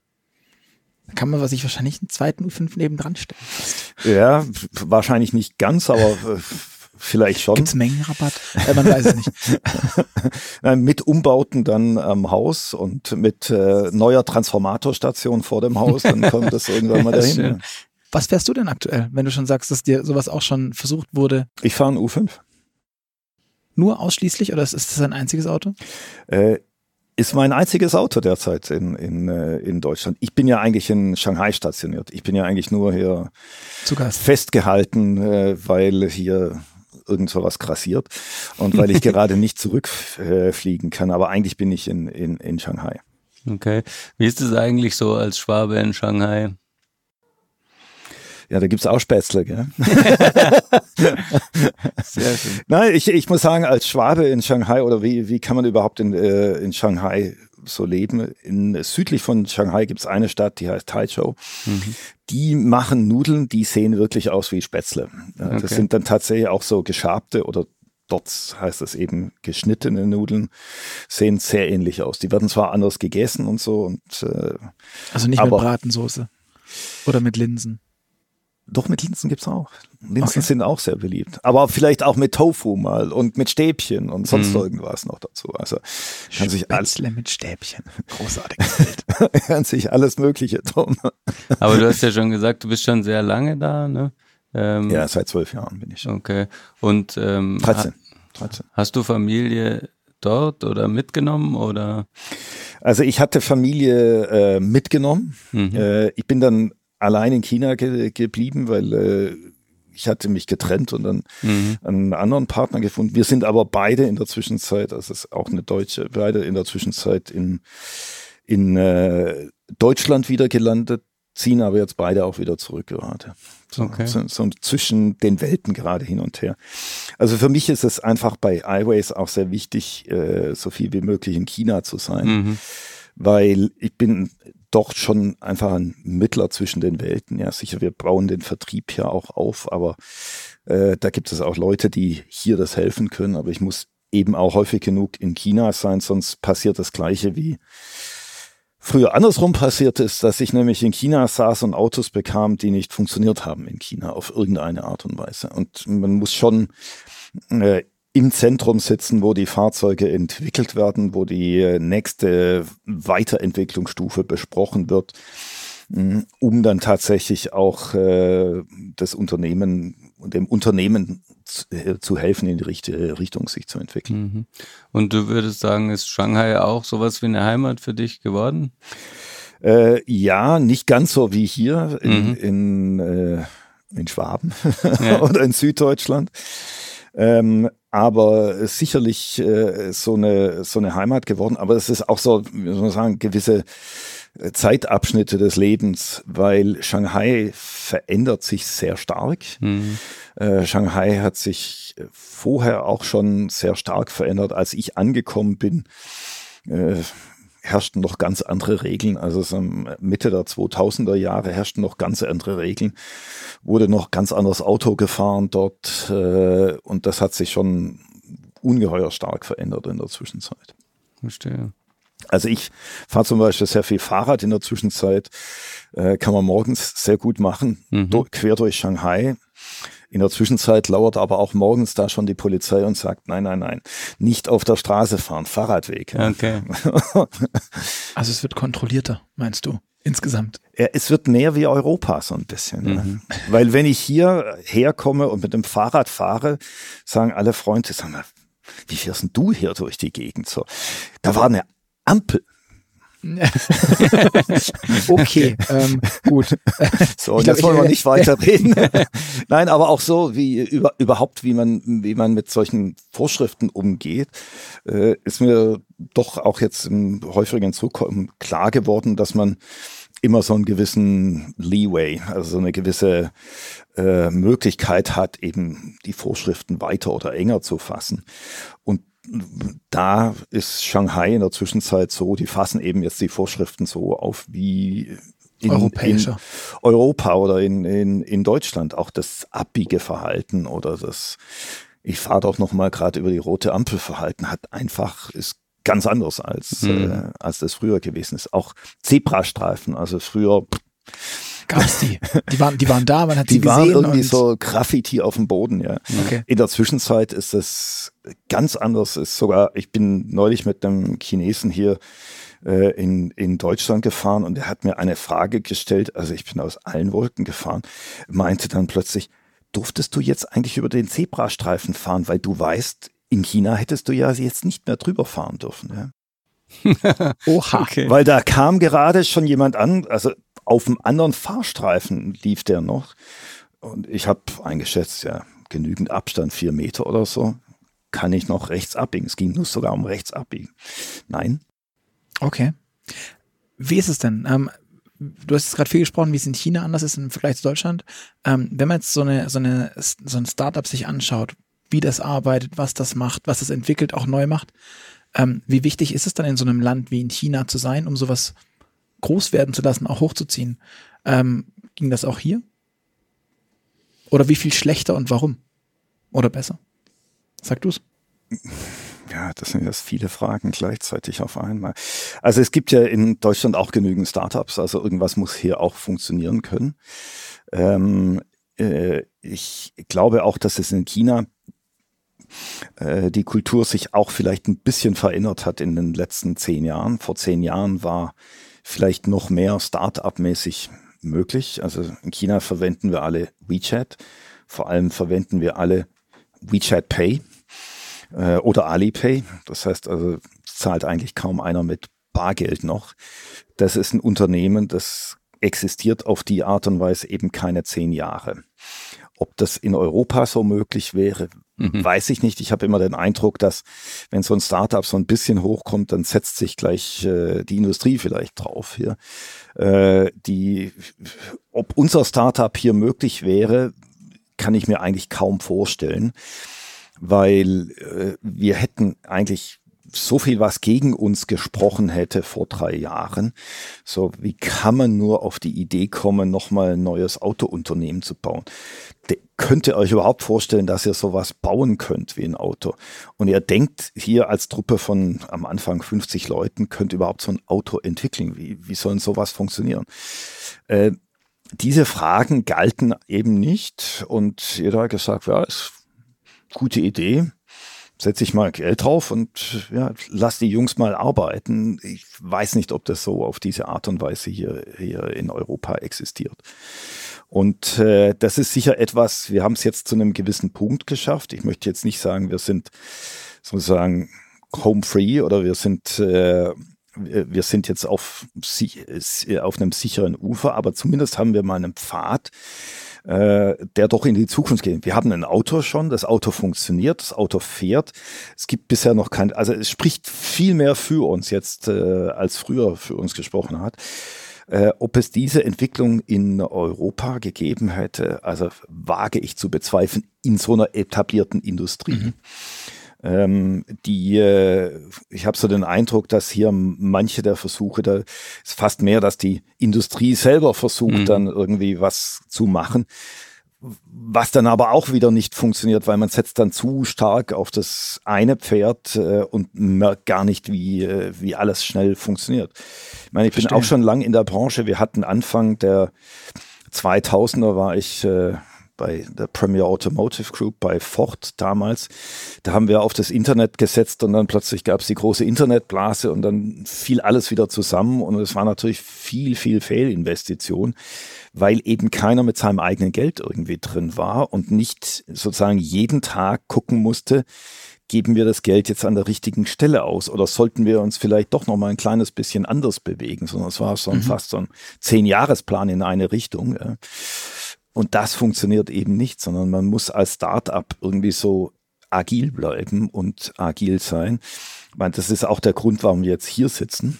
da kann man sich wahrscheinlich einen zweiten U5 neben dran stellen. Ja, wahrscheinlich nicht ganz, aber äh, vielleicht schon. Gibt's Mengenrabatt? Äh, man weiß es nicht. [laughs] mit Umbauten dann am Haus und mit äh, neuer Transformatorstation vor dem Haus, dann kommt das irgendwann mal [laughs] dahin. Was fährst du denn aktuell, wenn du schon sagst, dass dir sowas auch schon versucht wurde? Ich fahre einen U5. Nur ausschließlich oder ist das ein einziges Auto? Äh, ist mein einziges Auto derzeit in, in, äh, in Deutschland. Ich bin ja eigentlich in Shanghai stationiert. Ich bin ja eigentlich nur hier festgehalten, äh, weil hier irgend so was grassiert und weil ich [laughs] gerade nicht zurückfliegen kann. Aber eigentlich bin ich in, in, in Shanghai. Okay. Wie ist es eigentlich so als Schwabe in Shanghai? Ja, da gibt's auch Spätzle, gell? [laughs] [laughs] Sehr schön. Nein, ich, ich muss sagen, als Schwabe in Shanghai oder wie, wie kann man überhaupt in, äh, in Shanghai so leben? In, südlich von Shanghai gibt's eine Stadt, die heißt Taichou. Mhm. Die machen Nudeln, die sehen wirklich aus wie Spätzle. Okay. Das sind dann tatsächlich auch so geschabte oder dort heißt es eben geschnittene Nudeln, sehen sehr ähnlich aus. Die werden zwar anders gegessen und so und äh, also nicht mit Bratensoße oder mit Linsen. Doch, mit Linsen gibt's auch. Linsen okay. sind auch sehr beliebt. Aber vielleicht auch mit Tofu mal und mit Stäbchen und sonst mhm. irgendwas noch dazu. Also kann sich alles mit Stäbchen. [laughs] Großartiges [laughs] Bild. kann sich alles Mögliche tun. Aber du hast ja schon gesagt, du bist schon sehr lange da, ne? Ähm, ja, seit zwölf Jahren bin ich schon. Okay. Und ähm, 13. 13. Hast du Familie dort oder mitgenommen oder? Also ich hatte Familie äh, mitgenommen. Mhm. Äh, ich bin dann allein in China ge geblieben, weil äh, ich hatte mich getrennt und dann mhm. einen anderen Partner gefunden. Wir sind aber beide in der Zwischenzeit, das ist auch eine Deutsche, beide in der Zwischenzeit in, in äh, Deutschland wieder gelandet, ziehen aber jetzt beide auch wieder zurück gerade. So, okay. so, so zwischen den Welten gerade hin und her. Also für mich ist es einfach bei iWays auch sehr wichtig, äh, so viel wie möglich in China zu sein. Mhm weil ich bin doch schon einfach ein Mittler zwischen den Welten. Ja, sicher, wir bauen den Vertrieb hier auch auf, aber äh, da gibt es auch Leute, die hier das helfen können. Aber ich muss eben auch häufig genug in China sein, sonst passiert das Gleiche wie früher andersrum passiert ist, dass ich nämlich in China saß und Autos bekam, die nicht funktioniert haben in China auf irgendeine Art und Weise. Und man muss schon äh, im Zentrum sitzen, wo die Fahrzeuge entwickelt werden, wo die äh, nächste Weiterentwicklungsstufe besprochen wird, mm, um dann tatsächlich auch äh, das Unternehmen dem Unternehmen äh, zu helfen, in die richtige Richtung sich zu entwickeln. Mhm. Und du würdest sagen, ist Shanghai auch sowas wie eine Heimat für dich geworden? Äh, ja, nicht ganz so wie hier in, mhm. in, äh, in Schwaben ja. [laughs] oder in Süddeutschland. Ähm, aber sicherlich äh, so eine so eine Heimat geworden. Aber es ist auch so, wie soll man sagen, gewisse äh, Zeitabschnitte des Lebens, weil Shanghai verändert sich sehr stark. Mhm. Äh, Shanghai hat sich vorher auch schon sehr stark verändert, als ich angekommen bin. Äh, herrschten noch ganz andere Regeln. Also so Mitte der 2000er Jahre herrschten noch ganz andere Regeln. Wurde noch ganz anderes Auto gefahren dort äh, und das hat sich schon ungeheuer stark verändert in der Zwischenzeit. Verstehe. Also ich fahre zum Beispiel sehr viel Fahrrad in der Zwischenzeit, äh, kann man morgens sehr gut machen, mhm. quer durch Shanghai. In der Zwischenzeit lauert aber auch morgens da schon die Polizei und sagt, nein, nein, nein, nicht auf der Straße fahren, Fahrradweg. Okay. [laughs] also es wird kontrollierter, meinst du? Insgesamt. Ja, es wird mehr wie Europa so ein bisschen. Mhm. Ne? Weil wenn ich hier herkomme und mit dem Fahrrad fahre, sagen alle Freunde, sag mal, wie fährst denn du hier durch die Gegend? So, da war eine Ampel. [laughs] okay, ähm, gut. [laughs] So, und glaub, jetzt wollen wir nicht weiterreden. [laughs] Nein, aber auch so, wie über, überhaupt, wie man, wie man mit solchen Vorschriften umgeht, äh, ist mir doch auch jetzt im häufigen Zurückkommen klar geworden, dass man immer so einen gewissen Leeway, also so eine gewisse äh, Möglichkeit hat, eben die Vorschriften weiter oder enger zu fassen. Und da ist Shanghai in der Zwischenzeit so, die fassen eben jetzt die Vorschriften so auf wie in, in Europa oder in, in, in Deutschland. Auch das Abbiegeverhalten oder das, ich fahre doch noch mal gerade über die rote Ampelverhalten, hat einfach, ist ganz anders als, mhm. äh, als das früher gewesen ist. Auch Zebrastreifen, also früher Gab's die? Die waren, die waren da, man hat die sie gesehen. Die waren irgendwie so Graffiti auf dem Boden, ja. Okay. In der Zwischenzeit ist es ganz anders. Ist sogar, ich bin neulich mit einem Chinesen hier äh, in, in Deutschland gefahren und er hat mir eine Frage gestellt, also ich bin aus allen Wolken gefahren, meinte dann plötzlich, durftest du jetzt eigentlich über den Zebrastreifen fahren, weil du weißt, in China hättest du ja jetzt nicht mehr drüber fahren dürfen. Ja? [laughs] Oha. Okay. Weil da kam gerade schon jemand an, also auf dem anderen Fahrstreifen lief der noch. Und ich habe eingeschätzt, ja, genügend Abstand, vier Meter oder so, kann ich noch rechts abbiegen. Es ging nur sogar um rechts abbiegen. Nein. Okay. Wie ist es denn? Ähm, du hast gerade viel gesprochen, wie es in China anders ist im Vergleich zu Deutschland. Ähm, wenn man jetzt so eine, so eine, so ein Startup sich anschaut, wie das arbeitet, was das macht, was es entwickelt, auch neu macht. Ähm, wie wichtig ist es dann in so einem Land wie in China zu sein, um sowas groß werden zu lassen, auch hochzuziehen? Ähm, ging das auch hier? Oder wie viel schlechter und warum? Oder besser? Sag du's. Ja, das sind jetzt viele Fragen gleichzeitig auf einmal. Also es gibt ja in Deutschland auch genügend Startups, also irgendwas muss hier auch funktionieren können. Ähm, äh, ich glaube auch, dass es in China äh, die Kultur sich auch vielleicht ein bisschen verändert hat in den letzten zehn Jahren. Vor zehn Jahren war vielleicht noch mehr Start-up-mäßig möglich. Also in China verwenden wir alle WeChat. Vor allem verwenden wir alle WeChat Pay äh, oder Alipay. Das heißt also, zahlt eigentlich kaum einer mit Bargeld noch. Das ist ein Unternehmen, das existiert auf die Art und Weise eben keine zehn Jahre. Ob das in Europa so möglich wäre, mhm. weiß ich nicht. Ich habe immer den Eindruck, dass wenn so ein Startup so ein bisschen hochkommt, dann setzt sich gleich äh, die Industrie vielleicht drauf hier. Äh, die, ob unser Startup hier möglich wäre, kann ich mir eigentlich kaum vorstellen, weil äh, wir hätten eigentlich so viel, was gegen uns gesprochen hätte vor drei Jahren. So, wie kann man nur auf die Idee kommen, nochmal ein neues Autounternehmen zu bauen? De könnt ihr euch überhaupt vorstellen, dass ihr sowas bauen könnt wie ein Auto? Und ihr denkt hier als Truppe von am Anfang 50 Leuten, könnt ihr überhaupt so ein Auto entwickeln? Wie, wie soll sowas funktionieren? Äh, diese Fragen galten eben nicht und jeder hat gesagt, ja, ist gute Idee setze ich mal Geld drauf und ja, lass die Jungs mal arbeiten. Ich weiß nicht, ob das so auf diese Art und Weise hier, hier in Europa existiert. Und äh, das ist sicher etwas, wir haben es jetzt zu einem gewissen Punkt geschafft. Ich möchte jetzt nicht sagen, wir sind sozusagen home free oder wir sind äh, wir sind jetzt auf, auf einem sicheren Ufer, aber zumindest haben wir mal einen Pfad, äh, der doch in die Zukunft geht. Wir haben ein Auto schon, das Auto funktioniert, das Auto fährt. Es gibt bisher noch kein, also es spricht viel mehr für uns jetzt, äh, als früher für uns gesprochen hat. Äh, ob es diese Entwicklung in Europa gegeben hätte, also wage ich zu bezweifeln, in so einer etablierten Industrie. Mhm. Ähm, die, äh, ich habe so den Eindruck, dass hier manche der Versuche, da ist fast mehr, dass die Industrie selber versucht, mhm. dann irgendwie was zu machen. Was dann aber auch wieder nicht funktioniert, weil man setzt dann zu stark auf das eine Pferd äh, und merkt gar nicht, wie, äh, wie alles schnell funktioniert. Ich meine, ich Verstehen. bin auch schon lang in der Branche. Wir hatten Anfang der 2000er war ich äh, bei der Premier Automotive Group, bei Ford damals. Da haben wir auf das Internet gesetzt und dann plötzlich gab es die große Internetblase und dann fiel alles wieder zusammen und es war natürlich viel, viel Fehlinvestition, weil eben keiner mit seinem eigenen Geld irgendwie drin war und nicht sozusagen jeden Tag gucken musste, geben wir das Geld jetzt an der richtigen Stelle aus oder sollten wir uns vielleicht doch noch mal ein kleines bisschen anders bewegen, sondern es war so ein, mhm. fast so ein Zehn-Jahres-Plan in eine Richtung. Ja. Und das funktioniert eben nicht, sondern man muss als Start-up irgendwie so agil bleiben und agil sein. Ich meine, das ist auch der Grund, warum wir jetzt hier sitzen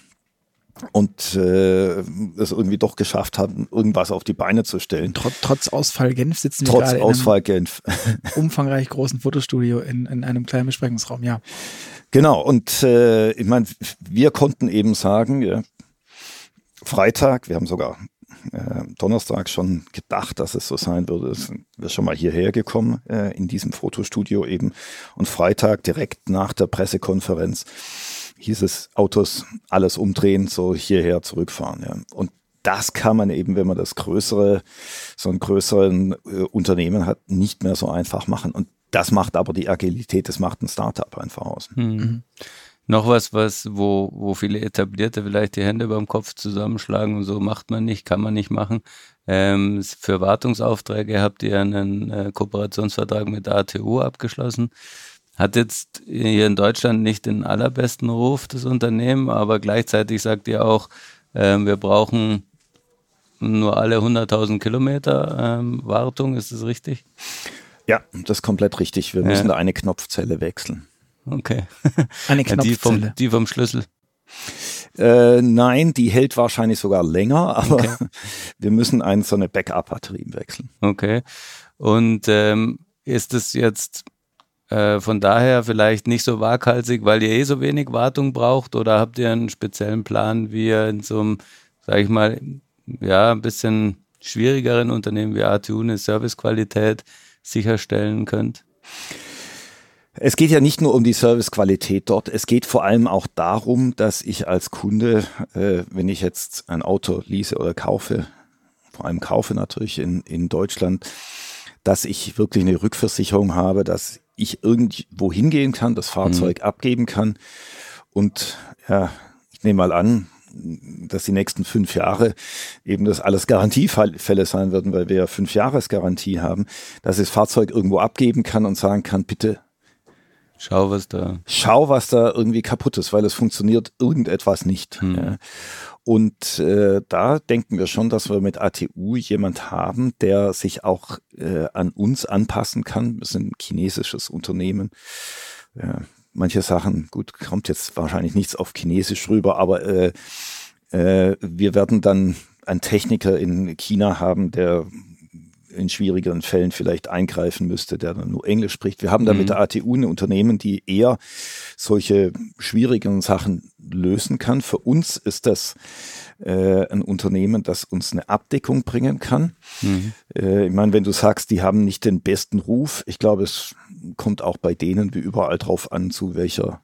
und äh, es irgendwie doch geschafft haben, irgendwas auf die Beine zu stellen. Trotz, trotz Ausfall Genf sitzen wir trotz gerade Ausfall in einem Genf. [laughs] umfangreich großen Fotostudio in, in einem kleinen Besprechungsraum, ja. Genau, und äh, ich meine, wir konnten eben sagen, ja, Freitag, wir haben sogar äh, Donnerstag schon gedacht, dass es so sein würde. Sind wir schon mal hierher gekommen äh, in diesem Fotostudio eben. Und Freitag direkt nach der Pressekonferenz hieß es Autos alles umdrehen, so hierher zurückfahren. Ja. Und das kann man eben, wenn man das größere, so ein größeren äh, Unternehmen hat, nicht mehr so einfach machen. Und das macht aber die Agilität, das macht ein Startup einfach aus. Mhm. Noch was, was, wo, wo viele Etablierte vielleicht die Hände beim Kopf zusammenschlagen und so macht man nicht, kann man nicht machen. Ähm, für Wartungsaufträge habt ihr einen äh, Kooperationsvertrag mit der ATU abgeschlossen. Hat jetzt hier in Deutschland nicht den allerbesten Ruf, das Unternehmen, aber gleichzeitig sagt ihr auch, äh, wir brauchen nur alle 100.000 Kilometer ähm, Wartung. Ist das richtig? Ja, das ist komplett richtig. Wir ja. müssen da eine Knopfzelle wechseln. Okay. [laughs] Eine Knopfzelle. Die vom, die vom Schlüssel. Äh, nein, die hält wahrscheinlich sogar länger, [laughs] aber okay. wir müssen ein, so eine Backup-Batterie wechseln. Okay. Und ähm, ist es jetzt äh, von daher vielleicht nicht so waghalsig, weil ihr eh so wenig Wartung braucht oder habt ihr einen speziellen Plan, wie ihr in so einem, sag ich mal, ja, ein bisschen schwierigeren Unternehmen wie ATU eine Servicequalität sicherstellen könnt? Es geht ja nicht nur um die Servicequalität dort, es geht vor allem auch darum, dass ich als Kunde, äh, wenn ich jetzt ein Auto lease oder kaufe, vor allem kaufe natürlich in, in Deutschland, dass ich wirklich eine Rückversicherung habe, dass ich irgendwo hingehen kann, das Fahrzeug mhm. abgeben kann und ja, ich nehme mal an, dass die nächsten fünf Jahre eben das alles Garantiefälle sein würden, weil wir ja fünf Jahresgarantie haben, dass ich das Fahrzeug irgendwo abgeben kann und sagen kann, bitte Schau, was da. Schau, was da irgendwie kaputt ist, weil es funktioniert irgendetwas nicht. Hm. Ja. Und äh, da denken wir schon, dass wir mit ATU jemand haben, der sich auch äh, an uns anpassen kann. Wir sind ein chinesisches Unternehmen. Ja, manche Sachen, gut, kommt jetzt wahrscheinlich nichts auf Chinesisch rüber, aber äh, äh, wir werden dann einen Techniker in China haben, der in schwierigeren Fällen vielleicht eingreifen müsste, der dann nur Englisch spricht. Wir haben da mhm. mit der ATU ein Unternehmen, die eher solche schwierigen Sachen lösen kann. Für uns ist das äh, ein Unternehmen, das uns eine Abdeckung bringen kann. Mhm. Äh, ich meine, wenn du sagst, die haben nicht den besten Ruf, ich glaube, es kommt auch bei denen wie überall drauf an, zu welcher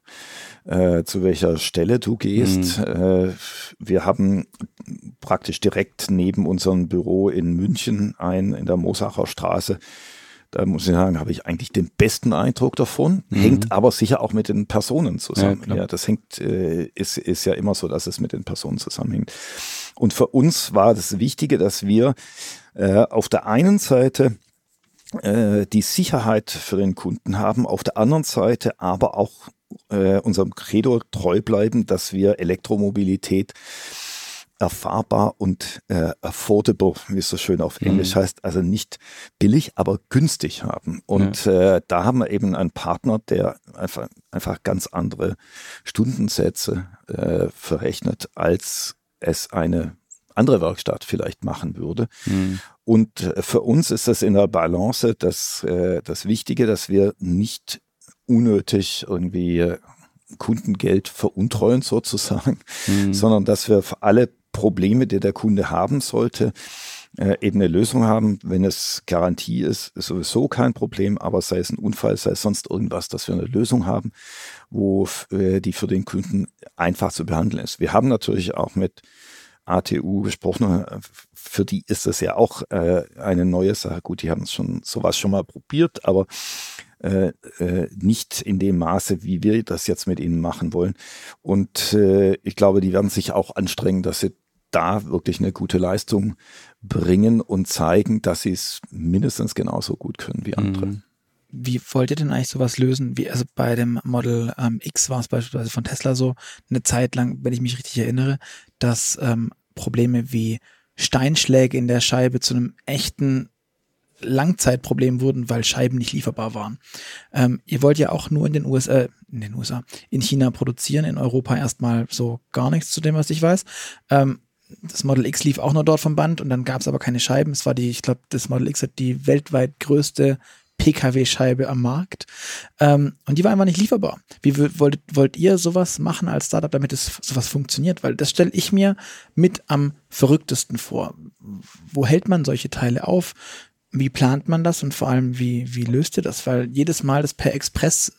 äh, zu welcher Stelle du gehst. Mhm. Äh, wir haben praktisch direkt neben unserem Büro in München ein, in der Mosacher Straße. Da muss ich sagen, habe ich eigentlich den besten Eindruck davon. Mhm. Hängt aber sicher auch mit den Personen zusammen. Ja, ja das hängt, äh, ist, ist ja immer so, dass es mit den Personen zusammenhängt. Und für uns war das Wichtige, dass wir äh, auf der einen Seite äh, die Sicherheit für den Kunden haben, auf der anderen Seite aber auch äh, unserem Credo treu bleiben, dass wir Elektromobilität erfahrbar und äh, affordable, wie es so schön auf Englisch mhm. heißt, also nicht billig, aber günstig haben. Und ja. äh, da haben wir eben einen Partner, der einfach, einfach ganz andere Stundensätze äh, verrechnet, als es eine andere Werkstatt vielleicht machen würde. Mhm. Und äh, für uns ist das in der Balance das, äh, das Wichtige, dass wir nicht unnötig irgendwie äh, Kundengeld veruntreuen sozusagen, mhm. sondern dass wir für alle Probleme, die der Kunde haben sollte, äh, eben eine Lösung haben. Wenn es Garantie ist, ist sowieso kein Problem, aber sei es ein Unfall, sei es sonst irgendwas, dass wir eine Lösung haben, wo äh, die für den Kunden einfach zu behandeln ist. Wir haben natürlich auch mit ATU gesprochen. Für die ist das ja auch äh, eine neue Sache. Gut, die haben schon sowas schon mal probiert, aber äh, äh, nicht in dem Maße, wie wir das jetzt mit ihnen machen wollen. Und äh, ich glaube, die werden sich auch anstrengen, dass sie da wirklich eine gute Leistung bringen und zeigen, dass sie es mindestens genauso gut können wie andere. Mhm. wie wollt ihr denn eigentlich sowas lösen? Wie, also bei dem Model ähm, X war es beispielsweise von Tesla so eine Zeit lang, wenn ich mich richtig erinnere, dass ähm, Probleme wie Steinschläge in der Scheibe zu einem echten Langzeitproblem wurden, weil Scheiben nicht lieferbar waren. Ähm, ihr wollt ja auch nur in den USA, in den USA, in China produzieren, in Europa erstmal so gar nichts zu dem, was ich weiß. Ähm, das Model X lief auch nur dort vom Band und dann gab es aber keine Scheiben. Es war die, ich glaube, das Model X hat die weltweit größte PKW-Scheibe am Markt. Ähm, und die war einfach nicht lieferbar. Wie wollt, wollt ihr sowas machen als Startup, damit es sowas funktioniert? Weil das stelle ich mir mit am verrücktesten vor. Wo hält man solche Teile auf? Wie plant man das und vor allem, wie, wie löst ihr das? Weil jedes Mal das per Express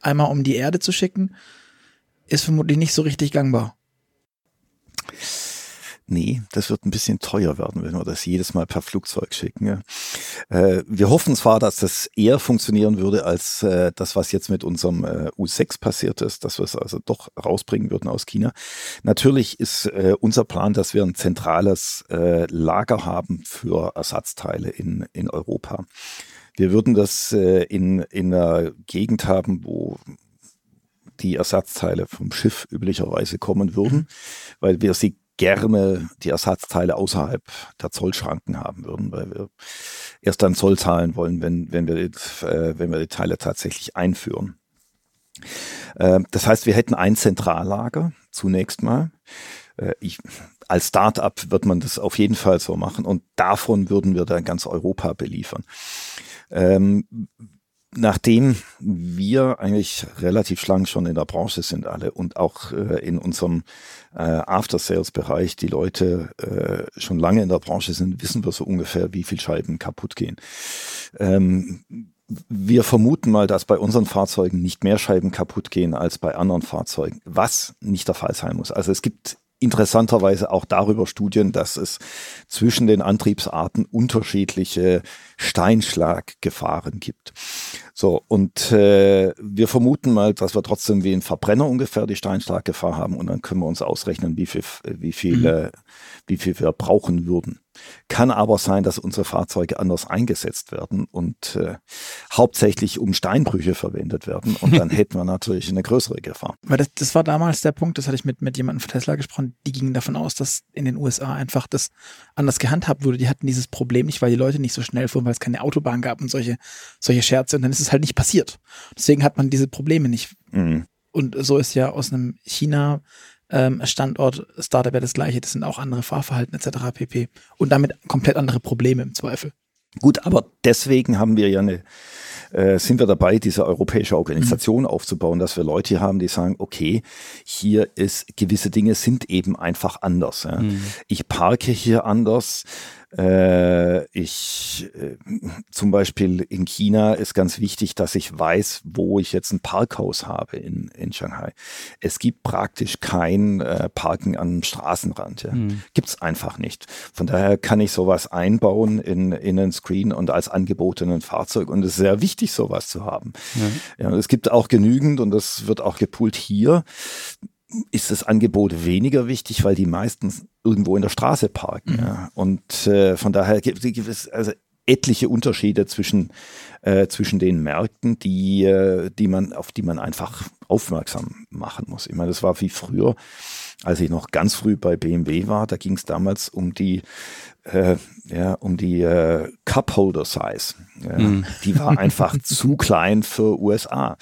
einmal um die Erde zu schicken, ist vermutlich nicht so richtig gangbar. Nee, das wird ein bisschen teuer werden, wenn wir das jedes Mal per Flugzeug schicken. Äh, wir hoffen zwar, dass das eher funktionieren würde als äh, das, was jetzt mit unserem äh, U6 passiert ist, dass wir es also doch rausbringen würden aus China. Natürlich ist äh, unser Plan, dass wir ein zentrales äh, Lager haben für Ersatzteile in, in Europa. Wir würden das äh, in, in einer Gegend haben, wo die Ersatzteile vom Schiff üblicherweise kommen würden, weil wir sie gerne die Ersatzteile außerhalb der Zollschranken haben würden, weil wir erst dann Zoll zahlen wollen, wenn, wenn, wir, äh, wenn wir die Teile tatsächlich einführen. Äh, das heißt, wir hätten ein Zentrallager zunächst mal. Äh, ich, als Start-up wird man das auf jeden Fall so machen und davon würden wir dann ganz Europa beliefern. Ähm, nachdem wir eigentlich relativ lang schon in der Branche sind alle und auch äh, in unserem äh, After-Sales-Bereich die Leute äh, schon lange in der Branche sind, wissen wir so ungefähr, wie viel Scheiben kaputt gehen. Ähm, wir vermuten mal, dass bei unseren Fahrzeugen nicht mehr Scheiben kaputt gehen als bei anderen Fahrzeugen, was nicht der Fall sein muss. Also es gibt interessanterweise auch darüber Studien, dass es zwischen den Antriebsarten unterschiedliche Steinschlaggefahren gibt. So, und äh, wir vermuten mal, dass wir trotzdem wie ein Verbrenner ungefähr die Steinschlaggefahr haben und dann können wir uns ausrechnen, wie viel, wie viel, mhm. äh, wie viel wir brauchen würden. Kann aber sein, dass unsere Fahrzeuge anders eingesetzt werden und äh, hauptsächlich um Steinbrüche verwendet werden. Und dann [laughs] hätten wir natürlich eine größere Gefahr. Weil das, das war damals der Punkt, das hatte ich mit, mit jemandem von Tesla gesprochen, die gingen davon aus, dass in den USA einfach das anders gehandhabt wurde. Die hatten dieses Problem nicht, weil die Leute nicht so schnell fuhren, weil es keine Autobahn gab und solche, solche Scherze. Und dann ist es halt nicht passiert. Deswegen hat man diese Probleme nicht. Mhm. Und so ist ja aus einem China ähm, Standort Startup ja das gleiche. Das sind auch andere Fahrverhalten etc. pp. Und damit komplett andere Probleme im Zweifel. Gut, aber deswegen haben wir ja eine, äh, sind wir dabei, diese europäische Organisation mhm. aufzubauen, dass wir Leute haben, die sagen, okay, hier ist gewisse Dinge sind eben einfach anders. Ja. Mhm. Ich parke hier anders. Äh, ich äh, zum Beispiel in China ist ganz wichtig, dass ich weiß, wo ich jetzt ein Parkhaus habe in, in Shanghai. Es gibt praktisch kein äh, Parken am Straßenrand. Ja. Mhm. Gibt es einfach nicht. Von daher kann ich sowas einbauen in, in einen Screen und als angebotenen Fahrzeug. Und es ist sehr wichtig, sowas zu haben. Mhm. Ja, es gibt auch genügend und das wird auch gepoolt hier ist das Angebot weniger wichtig, weil die meistens irgendwo in der Straße parken. Mhm. Ja. Und äh, von daher gibt, gibt es also etliche Unterschiede zwischen, äh, zwischen den Märkten, die, äh, die man, auf die man einfach aufmerksam machen muss. Ich meine, das war wie früher, als ich noch ganz früh bei BMW war, da ging es damals um die äh, ja, um die äh, Cup Holder Size. Ja, mhm. Die war einfach [laughs] zu klein für USA.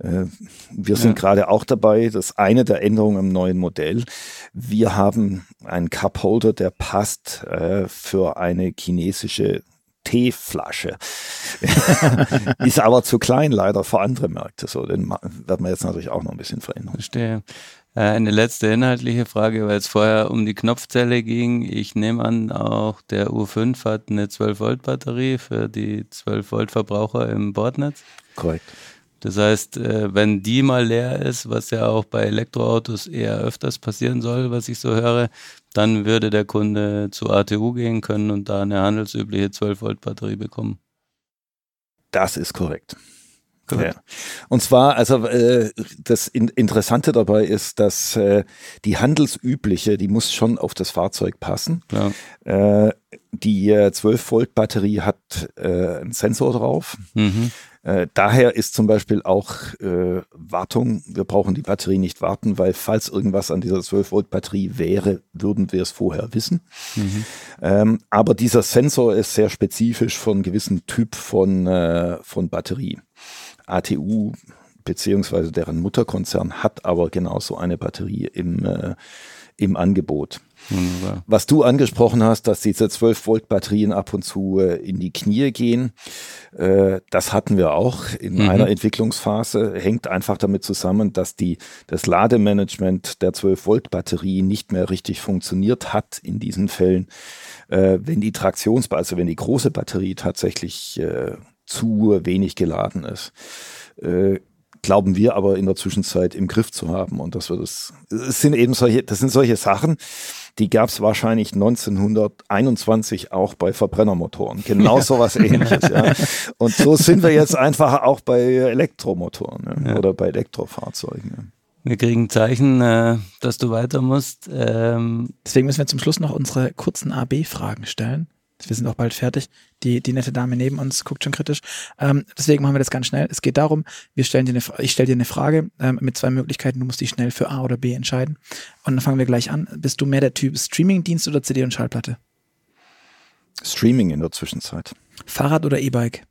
Äh, wir sind ja. gerade auch dabei, das ist eine der Änderungen im neuen Modell. Wir haben einen Cup Holder, der passt äh, für eine chinesische Teeflasche. [laughs] ist aber zu klein leider für andere Märkte. So, den werden wir jetzt natürlich auch noch ein bisschen verändern. Verstehe. Äh, eine letzte inhaltliche Frage, weil es vorher um die Knopfzelle ging. Ich nehme an, auch der U5 hat eine 12-Volt-Batterie für die 12-Volt-Verbraucher im Bordnetz. Korrekt. Das heißt, äh, wenn die mal leer ist, was ja auch bei Elektroautos eher öfters passieren soll, was ich so höre, dann würde der Kunde zu ATU gehen können und da eine handelsübliche 12-Volt-Batterie bekommen. Das ist korrekt. Ja. Und zwar, also äh, das in Interessante dabei ist, dass äh, die handelsübliche, die muss schon auf das Fahrzeug passen. Äh, die 12 Volt Batterie hat äh, einen Sensor drauf. Mhm. Äh, daher ist zum Beispiel auch äh, Wartung, wir brauchen die Batterie nicht warten, weil falls irgendwas an dieser 12 Volt Batterie wäre, würden wir es vorher wissen. Mhm. Ähm, aber dieser Sensor ist sehr spezifisch für einen gewissen Typ von, äh, von Batterie. ATU beziehungsweise deren Mutterkonzern hat aber genauso eine Batterie im, äh, im Angebot. Wunderbar. Was du angesprochen hast, dass diese 12 Volt Batterien ab und zu äh, in die Knie gehen, äh, das hatten wir auch in mhm. einer Entwicklungsphase. Hängt einfach damit zusammen, dass die, das Lademanagement der 12 Volt Batterie nicht mehr richtig funktioniert hat in diesen Fällen. Äh, wenn die Traktionsbatterie, also wenn die große Batterie tatsächlich zu wenig geladen ist. Glauben wir aber in der Zwischenzeit im Griff zu haben. Und das wird es, es sind eben solche, das sind solche Sachen, die gab es wahrscheinlich 1921 auch bei Verbrennermotoren. Genau so was ähnliches. ja. Und so sind wir jetzt einfach auch bei Elektromotoren ja, ja. oder bei Elektrofahrzeugen. Ja. Wir kriegen Zeichen, äh, dass du weiter musst. Ähm Deswegen müssen wir zum Schluss noch unsere kurzen AB-Fragen stellen. Wir sind auch bald fertig. Die, die nette Dame neben uns guckt schon kritisch. Ähm, deswegen machen wir das ganz schnell. Es geht darum, wir stellen dir eine, ich stelle dir eine Frage ähm, mit zwei Möglichkeiten. Du musst dich schnell für A oder B entscheiden. Und dann fangen wir gleich an. Bist du mehr der Typ Streamingdienst oder CD und Schallplatte? Streaming in der Zwischenzeit. Fahrrad oder E-Bike?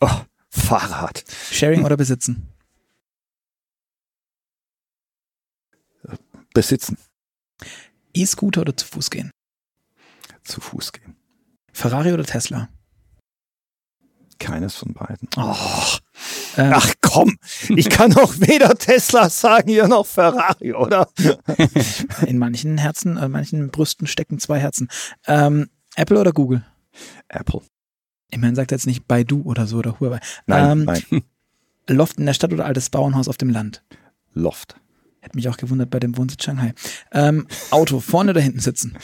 Oh, Fahrrad. Sharing [laughs] oder besitzen? Besitzen. E-Scooter oder zu Fuß gehen? Zu Fuß gehen. Ferrari oder Tesla? Keines von beiden. Oh. Ähm, Ach komm, ich kann doch weder Tesla sagen hier noch Ferrari, oder? [laughs] In manchen Herzen, in äh, manchen Brüsten stecken zwei Herzen. Ähm, Apple oder Google? Apple. Immerhin sagt er jetzt nicht Baidu oder so oder Huawei. Nein, ähm, nein. [laughs] Loft in der Stadt oder altes Bauernhaus auf dem Land? Loft. Hätte mich auch gewundert bei dem Wohnsitz Shanghai. Ähm, Auto, vorne oder hinten sitzen?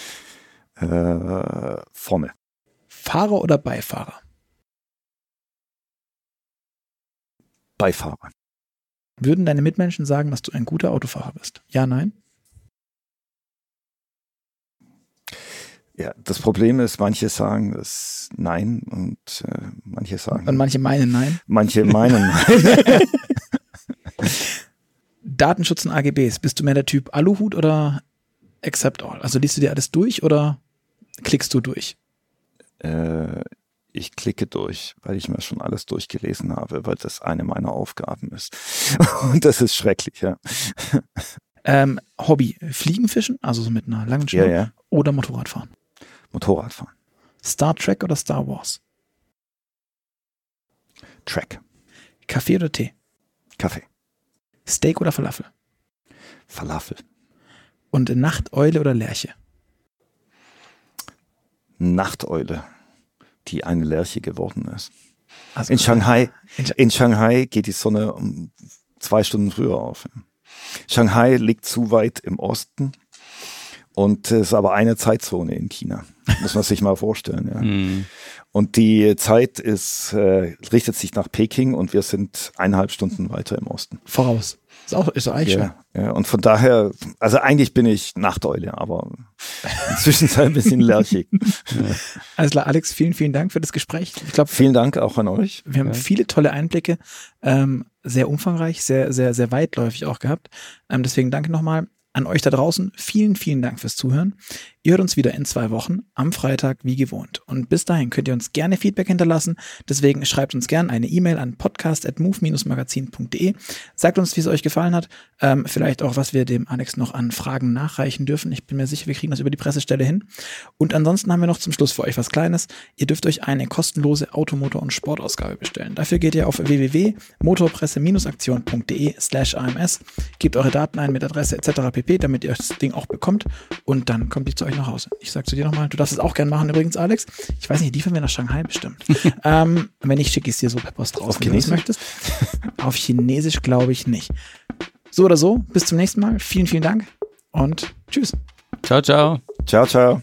Äh, vorne. Fahrer oder Beifahrer? Beifahrer. Würden deine Mitmenschen sagen, dass du ein guter Autofahrer bist? Ja, nein? Ja, das Problem ist, manche sagen das Nein und äh, manche sagen. Und manche meinen Nein? Manche meinen [laughs] Nein. [laughs] Datenschutz und AGBs. Bist du mehr der Typ Aluhut oder Accept All? Also liest du dir alles durch oder klickst du durch? Äh, ich klicke durch, weil ich mir schon alles durchgelesen habe, weil das eine meiner Aufgaben ist. [laughs] Und das ist schrecklich, ja. Ähm, Hobby, Fliegenfischen, also so mit einer langen Schnur, ja, ja. oder Motorradfahren? Motorradfahren. Star Trek oder Star Wars? Trek. Kaffee oder Tee? Kaffee. Steak oder Falafel? Falafel. Und Nachteule oder Lerche? Nachteule, die eine Lerche geworden ist. Also in, Shanghai, in Shanghai geht die Sonne um zwei Stunden früher auf. Shanghai liegt zu weit im Osten und es ist aber eine Zeitzone in China. Muss man sich mal vorstellen. Ja. Mm. Und die Zeit ist, äh, richtet sich nach Peking und wir sind eineinhalb Stunden weiter im Osten. Voraus. Ist auch, ist eigentlich ja, ja, und von daher, also eigentlich bin ich Nachteule, aber [laughs] inzwischen ein bisschen lärchig. ja. Alles klar, Alex, vielen, vielen Dank für das Gespräch. Ich glaube, vielen Dank auch an euch. Wir haben ja. viele tolle Einblicke, ähm, sehr umfangreich, sehr, sehr, sehr weitläufig auch gehabt. Ähm, deswegen danke nochmal an euch da draußen. Vielen, vielen Dank fürs Zuhören. Ihr hört uns wieder in zwei Wochen am Freitag wie gewohnt. Und bis dahin könnt ihr uns gerne Feedback hinterlassen. Deswegen schreibt uns gerne eine E-Mail an podcast.move-magazin.de. Sagt uns, wie es euch gefallen hat. Ähm, vielleicht auch, was wir dem Alex noch an Fragen nachreichen dürfen. Ich bin mir sicher, wir kriegen das über die Pressestelle hin. Und ansonsten haben wir noch zum Schluss für euch was Kleines. Ihr dürft euch eine kostenlose Automotor- und Sportausgabe bestellen. Dafür geht ihr auf www.motorpresse-aktion.de slash AMS, gebt eure Daten ein mit Adresse etc. pp, damit ihr das Ding auch bekommt. Und dann kommt die zu euch nach Hause. Ich sag zu dir nochmal, du darfst es auch gerne machen übrigens, Alex. Ich weiß nicht, liefern wir nach Shanghai bestimmt. [laughs] ähm, wenn nicht, schicke ich es dir so per Post raus, auf wenn Chinesisch? du möchtest. auf Chinesisch glaube ich nicht. So oder so, bis zum nächsten Mal. Vielen, vielen Dank und tschüss. Ciao, ciao. Ciao, ciao.